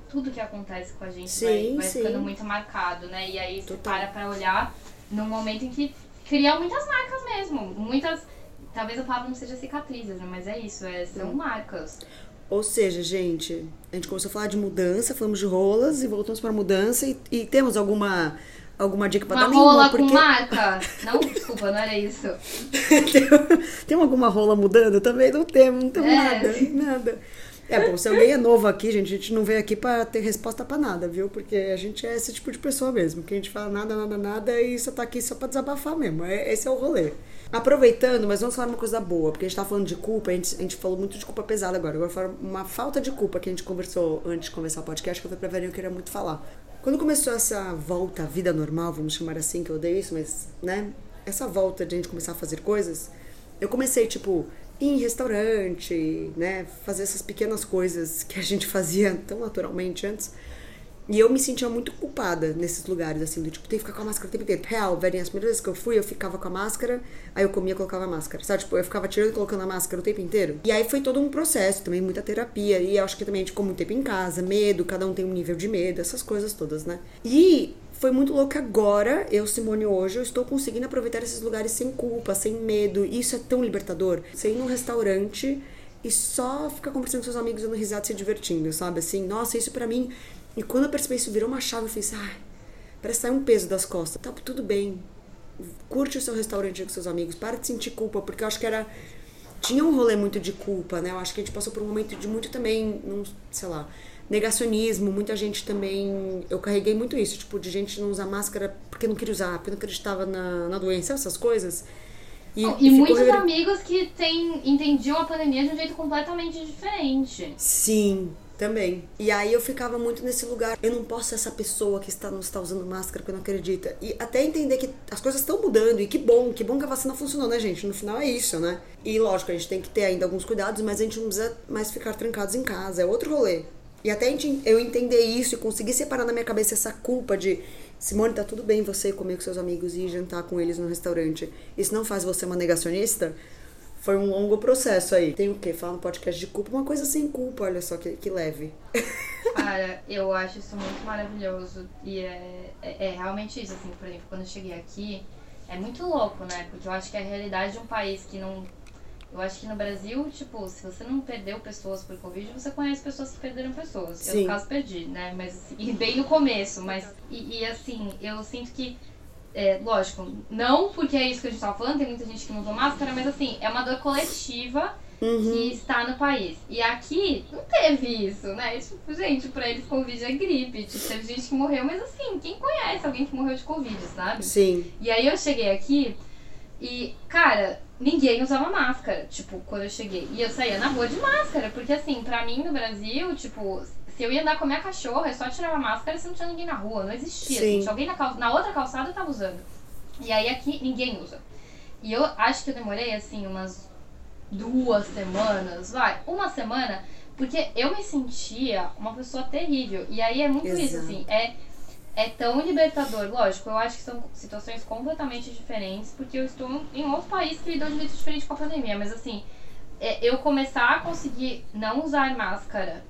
tudo que acontece com a gente sim, vai, vai ficando muito marcado, né? E aí você Total. para pra olhar num momento em que cria muitas marcas mesmo. Muitas. Talvez a palavra não seja cicatrizes, né? Mas é isso, é, são hum. marcas. Ou seja, gente, a gente começou a falar de mudança, falamos de rolas e voltamos para mudança e, e temos alguma alguma dica para dar nenhuma? rola porque... com marca? Não, desculpa, não era isso. tem, tem alguma rola mudando? Também não temos, não temos é. nada, nada. É, bom, se alguém é novo aqui, gente, a gente não veio aqui para ter resposta para nada, viu? Porque a gente é esse tipo de pessoa mesmo, que a gente fala nada, nada, nada e só tá aqui só para desabafar mesmo. É, esse é o rolê. Aproveitando, mas vamos falar uma coisa boa, porque a gente tá falando de culpa, a gente, a gente falou muito de culpa pesada agora. Agora falar uma falta de culpa que a gente conversou antes de começar o podcast, que eu falei pra Verinha eu queria muito falar. Quando começou essa volta à vida normal, vamos chamar assim, que eu odeio isso, mas, né? Essa volta de a gente começar a fazer coisas, eu comecei, tipo, ir em restaurante, né? Fazer essas pequenas coisas que a gente fazia tão naturalmente antes. E eu me sentia muito culpada nesses lugares, assim, do tipo, tem que ficar com a máscara o tempo inteiro. Real, velho, as primeiras vezes que eu fui, eu ficava com a máscara, aí eu comia e colocava a máscara. Sabe, tipo, eu ficava tirando e colocando a máscara o tempo inteiro. E aí foi todo um processo, também muita terapia. E acho que também a gente ficou muito tempo em casa, medo, cada um tem um nível de medo, essas coisas todas, né? E foi muito louco agora, eu, Simone, hoje, eu estou conseguindo aproveitar esses lugares sem culpa, sem medo. Isso é tão libertador. Você ir num restaurante e só ficar conversando com seus amigos, dando risada, se divertindo, sabe? Assim, nossa, isso para mim. E quando eu percebi isso, virou uma chave, eu fiz, ai, parece sair um peso das costas. Tá tudo bem. Curte o seu restaurante com seus amigos, para de sentir culpa, porque eu acho que era. Tinha um rolê muito de culpa, né? Eu acho que a gente passou por um momento de muito também, não, sei lá, negacionismo, muita gente também. Eu carreguei muito isso, tipo, de gente não usar máscara porque não queria usar, porque não acreditava na, na doença, essas coisas. E, e, e muitos rever... amigos que tem, entendiam a pandemia de um jeito completamente diferente. Sim, também. E aí eu ficava muito nesse lugar. Eu não posso ser essa pessoa que está, não está usando máscara porque não acredita. E até entender que as coisas estão mudando. E que bom, que bom que a vacina funcionou, né, gente? No final é isso, né? E lógico, a gente tem que ter ainda alguns cuidados, mas a gente não precisa mais ficar trancados em casa. É outro rolê. E até eu entender isso e conseguir separar na minha cabeça essa culpa de Simone, tá tudo bem você comer com seus amigos e jantar com eles no restaurante. Isso não faz você uma negacionista? Foi um longo processo aí. Tem o quê? Falar no podcast de culpa, uma coisa sem culpa, olha só que, que leve. Cara, eu acho isso muito maravilhoso. E é, é, é realmente isso, assim, por exemplo, quando eu cheguei aqui, é muito louco, né? Porque eu acho que a realidade de um país que não eu acho que no Brasil, tipo, se você não perdeu pessoas por Covid, você conhece pessoas que perderam pessoas. Sim. Eu, no caso, perdi, né? Mas, assim, e bem no começo, mas... E, e, assim, eu sinto que é, lógico, não porque é isso que a gente tava falando, tem muita gente que não usa máscara, mas assim, é uma dor coletiva Uhum. que está no país. E aqui não teve isso, né? Tipo, gente, pra eles Covid é gripe. Tipo, teve gente que morreu, mas assim, quem conhece alguém que morreu de Covid, sabe? Sim. E aí eu cheguei aqui e, cara, ninguém usava máscara, tipo, quando eu cheguei. E eu saía na rua de máscara, porque assim, pra mim no Brasil, tipo, eu ia andar com a minha cachorra, eu só tirava a máscara se não tinha ninguém na rua. Não existia. Sim. Gente, alguém na, na outra calçada tava usando. E aí aqui ninguém usa. E eu acho que eu demorei, assim, umas duas semanas, vai, uma semana, porque eu me sentia uma pessoa terrível. E aí é muito isso, Exato. assim, é, é tão libertador. Lógico, eu acho que são situações completamente diferentes, porque eu estou em outro país que lidou de um jeito diferente com a pandemia. Mas assim, é, eu começar a conseguir não usar máscara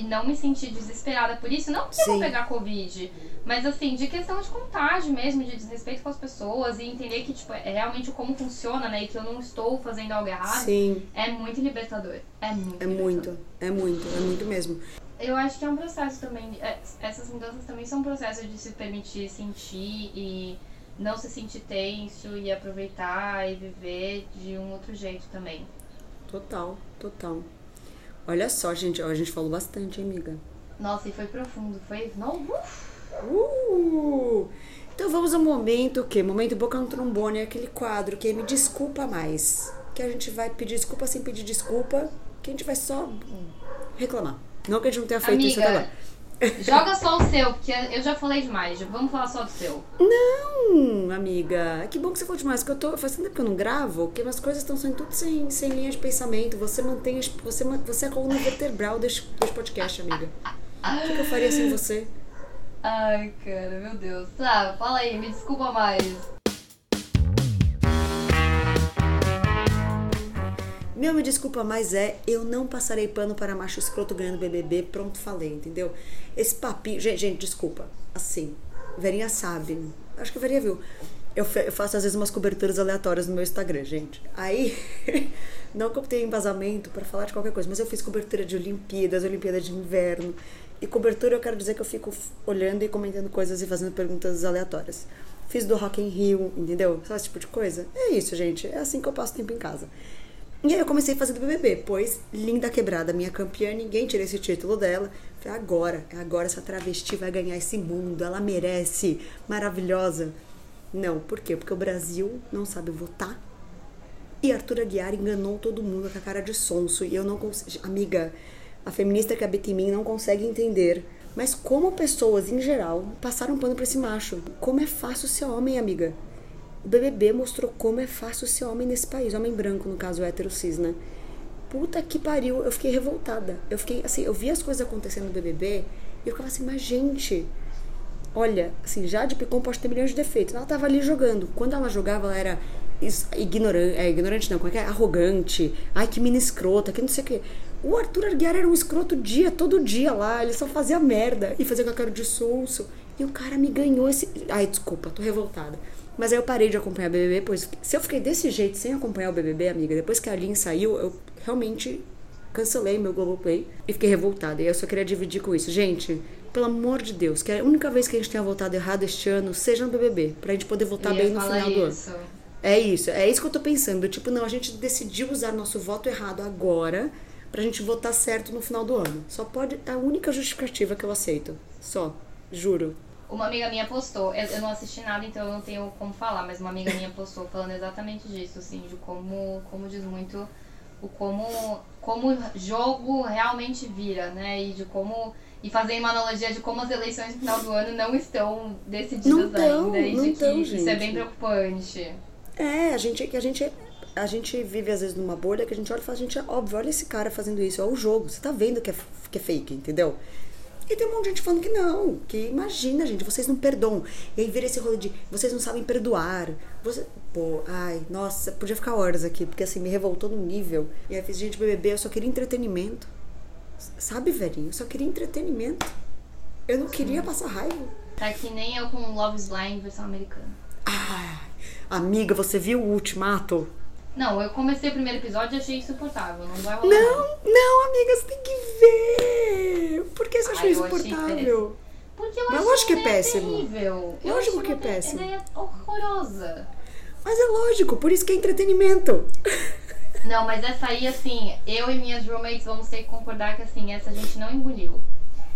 e não me sentir desesperada por isso, não porque eu vou pegar Covid, mas assim, de questão de contágio mesmo, de desrespeito com as pessoas e entender que, tipo, é realmente como funciona, né? E que eu não estou fazendo algo errado. Sim. É muito libertador. É muito É muito. É muito. É muito mesmo. Eu acho que é um processo também. é, essas mudanças também são um processo de se permitir sentir e não se sentir tenso e aproveitar e viver de um outro jeito também. Total. Total. Olha só, gente. A gente falou bastante, hein, amiga? Nossa, e foi profundo. Foi. Não. Uh! Então vamos ao momento o quê? Momento boca no trombone, aquele quadro que é me desculpa mais. Que a gente vai pedir desculpa sem pedir desculpa, que a gente vai só reclamar. Não que a gente não tenha feito isso até Amiga, agora. Joga só o seu, porque eu já falei demais. Vamos falar só do seu. Não, amiga. Que bom que você falou demais, que eu tô. Faz tanto tempo que eu não gravo, que as coisas estão saindo tudo sem, sem linha de pensamento. Você mantém. as- Você, você é a coluna vertebral desse, desse podcast, amiga. O que, que eu faria sem você? Ai, cara, meu Deus. Tá, fala aí, me desculpa mais. Meu me desculpa, mas é, eu não passarei pano para macho escroto ganhando BBB, pronto, falei, entendeu? Esse papinho, gente, gente, desculpa, assim, Verinha sabe, acho que a Verinha viu. Eu, eu faço às vezes umas coberturas aleatórias no meu Instagram, gente. Aí, não que eu tenha embasamento para falar de qualquer coisa, mas eu fiz cobertura de Olimpíadas, Olimpíada de Inverno. E cobertura eu quero dizer que eu fico olhando e comentando coisas e fazendo perguntas aleatórias. Fiz do Rock in Rio, entendeu? Sabe esse tipo de coisa? É isso, gente. É assim que eu passo tempo em casa. E aí eu comecei a fazer do BBB, pois Linda Quebrada, minha campeã, ninguém tira esse título dela. Falei, agora, é agora essa travesti vai ganhar esse mundo, ela merece, maravilhosa. Não, por quê? Porque o Brasil não sabe votar. E Arthur Aguiar enganou todo mundo com a cara de sonso. E eu não consigo. Amiga, a feminista que habita em mim não consegue entender. Mas como pessoas, em geral, passaram pano pra esse macho. Como é fácil ser homem, amiga. O BBB mostrou como é fácil ser homem nesse país. Homem branco, no caso, hétero cis, né? Puta que pariu. Eu fiquei revoltada. Eu fiquei, assim, eu vi as coisas acontecendo no BBB e eu ficava assim, mas gente... Olha, assim, Jade Picon pode ter milhões de defeitos. Ela tava ali jogando. Quando ela jogava, ela era ignorante. É, ignorante não, como é que é? Arrogante. Ai, que mina escrota, que não sei o quê. O Arthur Arguiar era um escroto dia, todo dia lá. Ele só fazia merda e fazia com a cara de sonso. E o cara me ganhou esse. Ai, desculpa, tô revoltada. Mas aí eu parei de acompanhar o BBB, pois se eu fiquei desse jeito sem acompanhar o BBB, amiga, depois que a Lin saiu, eu realmente cancelei meu Globoplay e fiquei revoltada. E eu só queria dividir com isso. Gente, pelo amor de Deus, que é a única vez que a gente tenha votado errado este ano, seja no BBB, pra gente poder votar bem no final do ano. É isso, é isso que eu tô pensando. Tipo, não, a gente decidiu usar nosso voto errado agora pra gente votar certo no final do ano. Só pode. É a única justificativa que eu aceito. Só. Juro. Uma amiga minha postou, eu, eu não assisti nada, então eu não tenho como falar, mas uma amiga minha postou falando exatamente disso, assim, de como, como diz muito o como, como jogo realmente vira, né? E de como. E fazendo uma analogia de como as eleições no final do ano não estão decididas Não tão, ainda. E não de que tão, isso é gente. bem preocupante. É, a gente que a gente a gente vive às vezes numa bolha que a gente olha e fala, gente, é óbvio, olha esse cara fazendo isso, é o jogo, você tá vendo que é, que é fake, entendeu? E tem um monte de gente falando que não, que imagina, gente, vocês não perdoam. E aí vira esse rolê de vocês não sabem perdoar. Você, pô, ai, nossa, podia ficar horas aqui, porque assim, me revoltou no nível. E aí fiz, gente, BBB, eu só queria entretenimento. Sabe, velhinho, eu só queria entretenimento. Eu não queria passar raiva. Tá que nem eu com Love is Blind versão americana. Ai, amiga, você viu o ultimato? Não, eu comecei o primeiro episódio e achei insuportável. Não vai rolar. Não, não, amiga, você tem que ver. Por que você achou Ai, eu achei insuportável? Porque eu acho lógico que é péssimo. terrível. Eu Lógico acho que é uma péssimo. ideia horrorosa. Mas é lógico, por isso que é entretenimento. Não, mas essa aí, assim, eu e minhas roommates vamos ter que concordar que, assim, essa a gente não engoliu.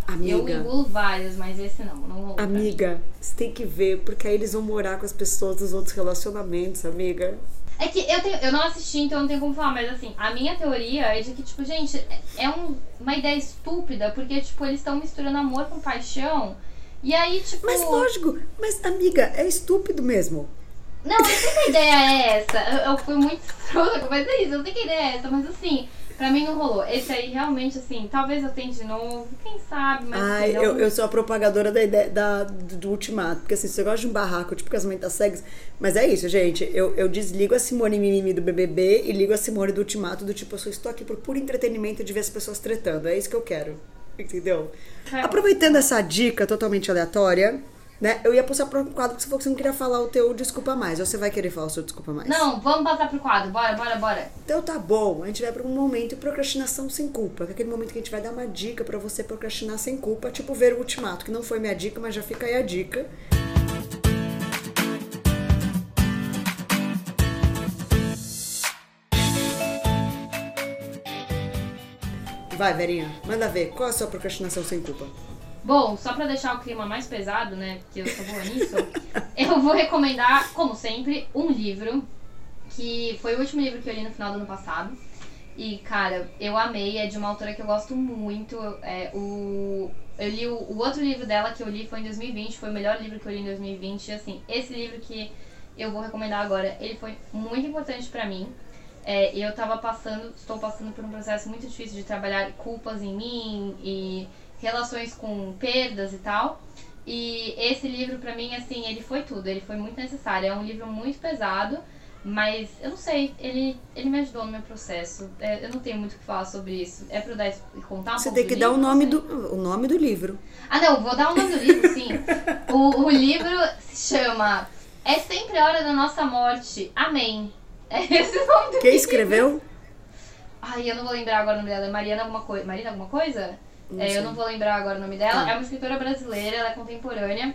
Eu Amiga, engulo vários, mas esse não, não rolou. amiga, você tem que ver, porque aí eles vão morar com as pessoas dos outros relacionamentos, amiga. É que eu, tenho, eu não assisti, então não tenho como falar, mas assim, a minha teoria é de que, tipo, gente, é- é um- uma ideia estúpida, porque, tipo, eles estão misturando amor com paixão. E aí, tipo. Mas lógico, mas amiga, é estúpido mesmo. Não, eu sei que a ideia é essa. Eu, eu fui muito escrota, mas é isso, eu sei que a ideia é essa, mas assim, pra mim não rolou. Esse aí realmente, assim, talvez eu tente de novo, quem sabe, mas. Ai, não- eu, eu sou a propagadora da ideia da, do, do ultimato. Porque assim, você gosta de um barraco, tipo casamento das cegas. Mas é isso, gente. Eu, eu desligo a Simone Mimimi do BBB e ligo a Simone do ultimato, do tipo, eu só estou aqui por puro entretenimento de ver as pessoas tretando. É isso que eu quero. Entendeu? É. Aproveitando essa dica totalmente aleatória, né? Eu ia passar pro quadro que você falou que você não queria falar o teu desculpa mais. Ou você vai querer falar o seu desculpa mais? Não, vamos passar pro quadro, bora, bora, bora. Então tá bom, a gente vai para um momento de procrastinação sem culpa, que é aquele momento que a gente vai dar uma dica pra você procrastinar sem culpa, tipo ver o ultimato, que não foi minha dica, mas já fica aí a dica. Vai, Verinha, manda ver, qual é a sua procrastinação sem culpa? Bom, só pra deixar o clima mais pesado, né? Porque eu sou boa nisso, eu vou recomendar, como sempre, um livro que foi o último livro que eu li no final do ano passado. E, cara, eu amei, é de uma autora que eu gosto muito. É, o, eu li o, o outro livro dela que eu li foi em 2020, foi o melhor livro que eu li em 2020. E, assim, esse livro que eu vou recomendar agora, ele foi muito importante pra mim. É, eu tava passando, estou passando por um processo muito difícil de trabalhar culpas em mim e relações com perdas e tal. E esse livro pra mim, assim, ele foi tudo, ele foi muito necessário. É um livro muito pesado, mas eu não sei, ele, ele me ajudou no meu processo. É, eu não tenho muito o que falar sobre isso. É pra eu dar, contar um Você tem que dar o nome do, o nome do livro. Ah, não, vou dar o nome do livro, sim. o, o livro se chama É Sempre a Hora da Nossa Morte. Amém. É esse o nome do Quem livro. escreveu? Ai, eu não vou lembrar agora o nome dela. É Mariana alguma coisa. Marina alguma coisa? Não É, eu não vou lembrar agora o nome dela. Tá. É uma escritora brasileira, ela é contemporânea.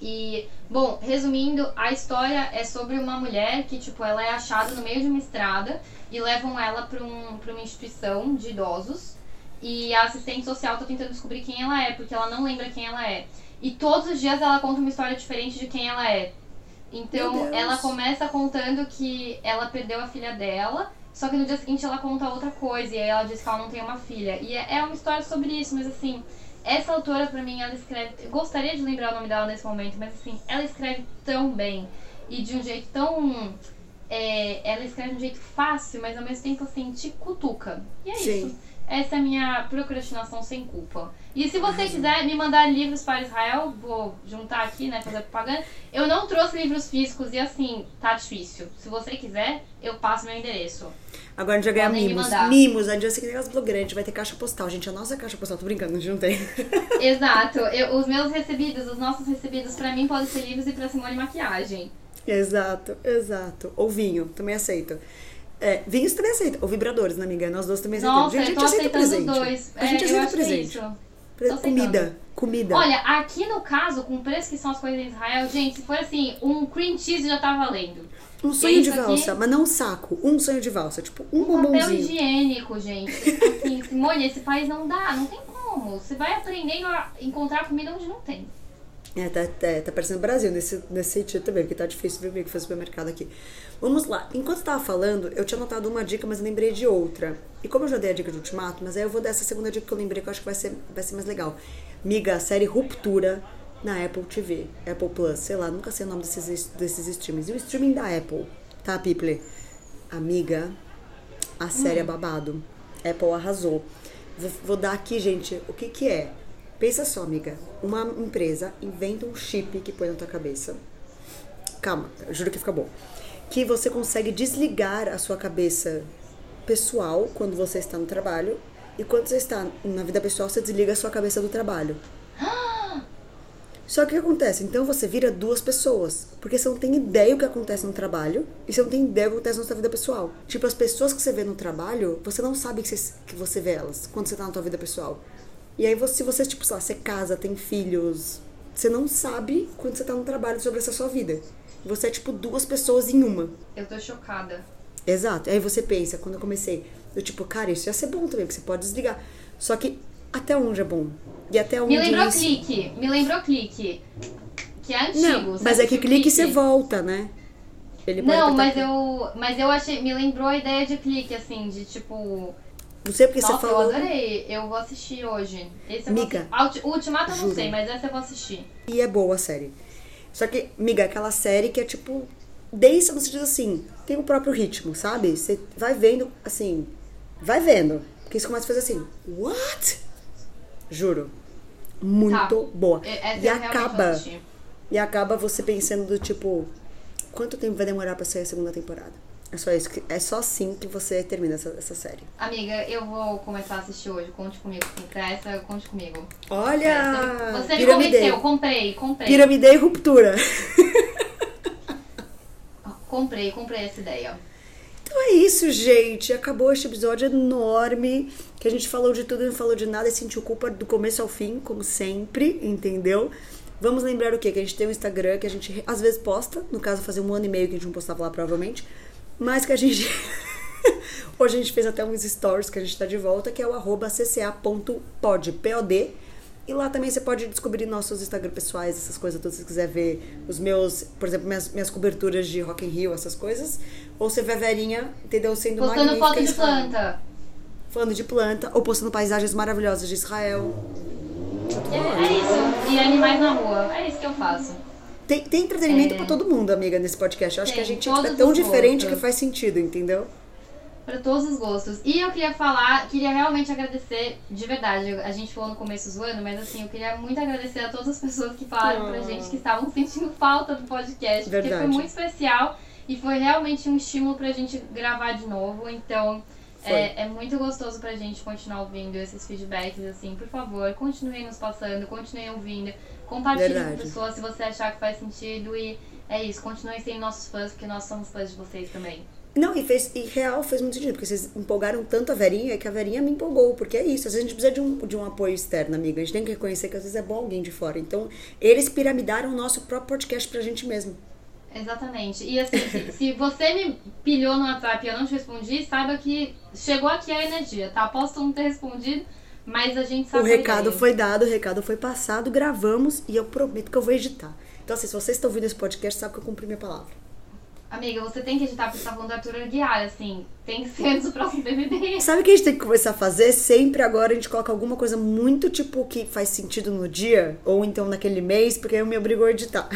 E, bom, resumindo, a história é sobre uma mulher que, tipo, ela é achada no meio de uma estrada e levam ela pra, um, pra uma instituição de idosos. E a assistente social tá tentando descobrir quem ela é, porque ela não lembra quem ela é. E todos os dias ela conta uma história diferente de quem ela é. Então, ela começa contando que ela perdeu a filha dela, só que no dia seguinte ela conta outra coisa, e aí ela diz que ela não tem uma filha. E é é uma história sobre isso, mas assim, essa autora pra mim, ela escreve. Eu gostaria de lembrar o nome dela nesse momento, mas assim, ela escreve tão bem e de um jeito tão. é, ela escreve de um jeito fácil, mas ao mesmo tempo assim, te cutuca. E é Sim. isso. Essa é a minha procrastinação sem culpa. E se você quiser me mandar livros para Israel, vou juntar aqui, né, fazer propaganda. Eu não trouxe livros físicos e assim, tá difícil. Se você quiser, eu passo meu endereço. Agora a gente vai ganhar Podem mimos. Mimos, a gente vai ser que nem as blogueiras, a gente vai ter caixa postal. Gente, a nossa caixa postal, tô brincando, a gente não tem. Exato. Eu- os meus recebidos, os nossos recebidos, pra mim podem ser livros e pra Simone maquiagem. exato, exato. Ou vinho, também aceito. É, vinhos também aceita. Ou vibradores, né, amiga? Nós dois também aceitamos. Nossa, a gente aceita presente. os dois. A gente É, aceita é presente. Pre- comida, comida. Olha, aqui no caso, com o preço que são as coisas em Israel, gente, se for assim, um cream cheese já tá valendo. um sonho de isso aqui- valsa, mas não um saco. Um sonho de valsa. Tipo, um, Um papel bombonzinho. higiênico, gente. Assim, Simone, esse país não dá, não tem como. Você vai aprendendo a encontrar comida onde não tem. É, tá, tá, tá parecendo Brasil nesse, nesse sentido também, porque tá difícil ver o que foi supermercado aqui. Vamos lá. Enquanto eu tava falando, eu tinha anotado uma dica, mas eu lembrei de outra. E como eu já dei a dica de ultimato, mas aí eu vou dar essa segunda dica que eu lembrei, que eu acho que vai ser, vai ser mais legal. Miga, a série Ruptura na Apple TV, Apple Plus, sei lá, nunca sei o nome desses, desses streamings. E o streaming da Apple, tá, People? Amiga, a série é babado. Apple arrasou. Vou, vou dar aqui, gente, o que que é. Pensa só, amiga. Uma empresa inventa um chip que põe na tua cabeça. Calma, juro que fica bom. Que você consegue desligar a sua cabeça pessoal quando você está no trabalho. E quando você está na vida pessoal, você desliga a sua cabeça do trabalho. Só que o que acontece? Então você vira duas pessoas. Porque você não tem ideia o que acontece no trabalho e você não tem ideia o que acontece na sua vida pessoal. Tipo, as pessoas que você vê no trabalho, você não sabe que você, que você vê elas quando você tá na tua vida pessoal. E aí, você, se você, tipo, sei lá, você casa, tem filhos, você não sabe quando você tá no trabalho sobre essa sua vida. Você é tipo duas pessoas em uma. Eu tô chocada. Exato. Aí você pensa, quando eu comecei, eu tipo, cara, isso ia ser bom também, porque você pode desligar. Só que até onde é bom? E até onde Me lembrou isso... clique. Me lembrou clique. Que é antigo. Não, mas é que assistiu clique você volta, né? Ele Não, mas eu, mas eu achei, me lembrou a ideia de clique, assim, de tipo, Não sei porque nossa, você falou. eu adorei, eu vou assistir hoje. Esse vou Miga, O Ultimato eu não juro. sei, mas essa eu vou assistir. E é boa a série. Só que, miga, aquela série que é tipo. Densa no sentido assim, tem o próprio ritmo, sabe? Você vai vendo, assim. Vai vendo. Porque você começa a fazer assim, what? Juro. Muito Tá. boa. E- Essa E vou acaba. E acaba você pensando do tipo, quanto tempo vai demorar pra sair a segunda temporada? É só isso. que- É só assim que você termina essa, essa série. Amiga, eu vou começar a assistir hoje, conte comigo. Pra essa, conte comigo. Olha! Você me convenceu, comprei, comprei. Piramidei ruptura. Comprei, comprei essa ideia. Então é isso, gente. Acabou este episódio enorme. Que a gente falou de tudo e não falou de nada e sentiu culpa do começo ao fim, como sempre, entendeu? Vamos lembrar o quê? Que a gente tem um Instagram que a gente às vezes posta. No caso, fazia um ano e meio que a gente não postava lá, provavelmente. Mas que a gente. Hoje a gente fez até uns stories que a gente tá de volta, que é o arroba cca.pod, P-O-D. E lá também você pode descobrir nossos Instagram pessoais, essas coisas todas, se você quiser ver os meus, por exemplo, minhas, minhas coberturas de Rock in Rio, essas coisas. Ou você vê a Verinha, entendeu? Sendo Postando foto de Israel. planta. Falando de planta, ou postando paisagens maravilhosas de Israel. É, é isso. E animais na rua. É isso que eu faço. Tem, tem entretenimento É. pra todo mundo, amiga, nesse podcast. Eu acho Tem, que a gente todos é tão diferente gostos. que faz sentido, entendeu? Pra todos os gostos. E eu queria falar, queria realmente agradecer, de verdade, a gente falou no começo zoando, mas assim, eu queria muito agradecer a todas as pessoas que falaram pra Ah. gente que estavam sentindo falta do podcast, porque Verdade. foi muito especial e foi realmente um estímulo pra gente gravar de novo. Então. É, é muito gostoso pra gente continuar ouvindo esses feedbacks, assim, por favor, continuem nos passando, continuem ouvindo, compartilhem Verdade. com pessoas se você achar que faz sentido e é isso, continuem sendo nossos fãs, porque nós somos fãs de vocês também. Não, e, fez, e real fez muito sentido, porque vocês empolgaram tanto a Verinha que a Verinha me empolgou, porque é isso. Às vezes a gente precisa de um, de um apoio externo, amiga. A gente tem que reconhecer que às vezes é bom alguém de fora. Então, eles piramidaram o nosso próprio podcast pra gente mesmo. Exatamente. E assim, se, se você me pilhou no WhatsApp e eu não te respondi, saiba que chegou aqui a energia, tá? Posso não ter respondido, mas a gente sabe o recado ideia. foi dado, o recado foi passado, gravamos e eu prometo que eu vou editar. Então, assim, se vocês estão ouvindo esse podcast, sabe que eu cumpri minha palavra. Amiga, você tem que editar porque você tá falando do Arthur Aguiar, assim. Tem que ser antes do próximo BBB. Sabe o que a gente tem que começar a fazer? Sempre agora a gente coloca alguma coisa muito tipo que faz sentido no dia, ou então naquele mês, porque aí eu me obrigo a editar.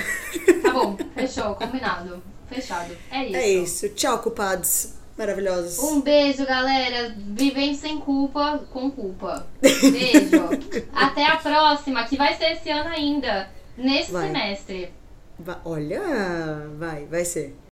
Tá bom, fechou, combinado. Fechado. É isso. É isso. Tchau, culpados. Maravilhosos. Um beijo, galera. Vivendo sem culpa, com culpa. Beijo. Até a próxima, que vai ser esse ano ainda. Nesse Vai. semestre. Olha, vai, vai ser.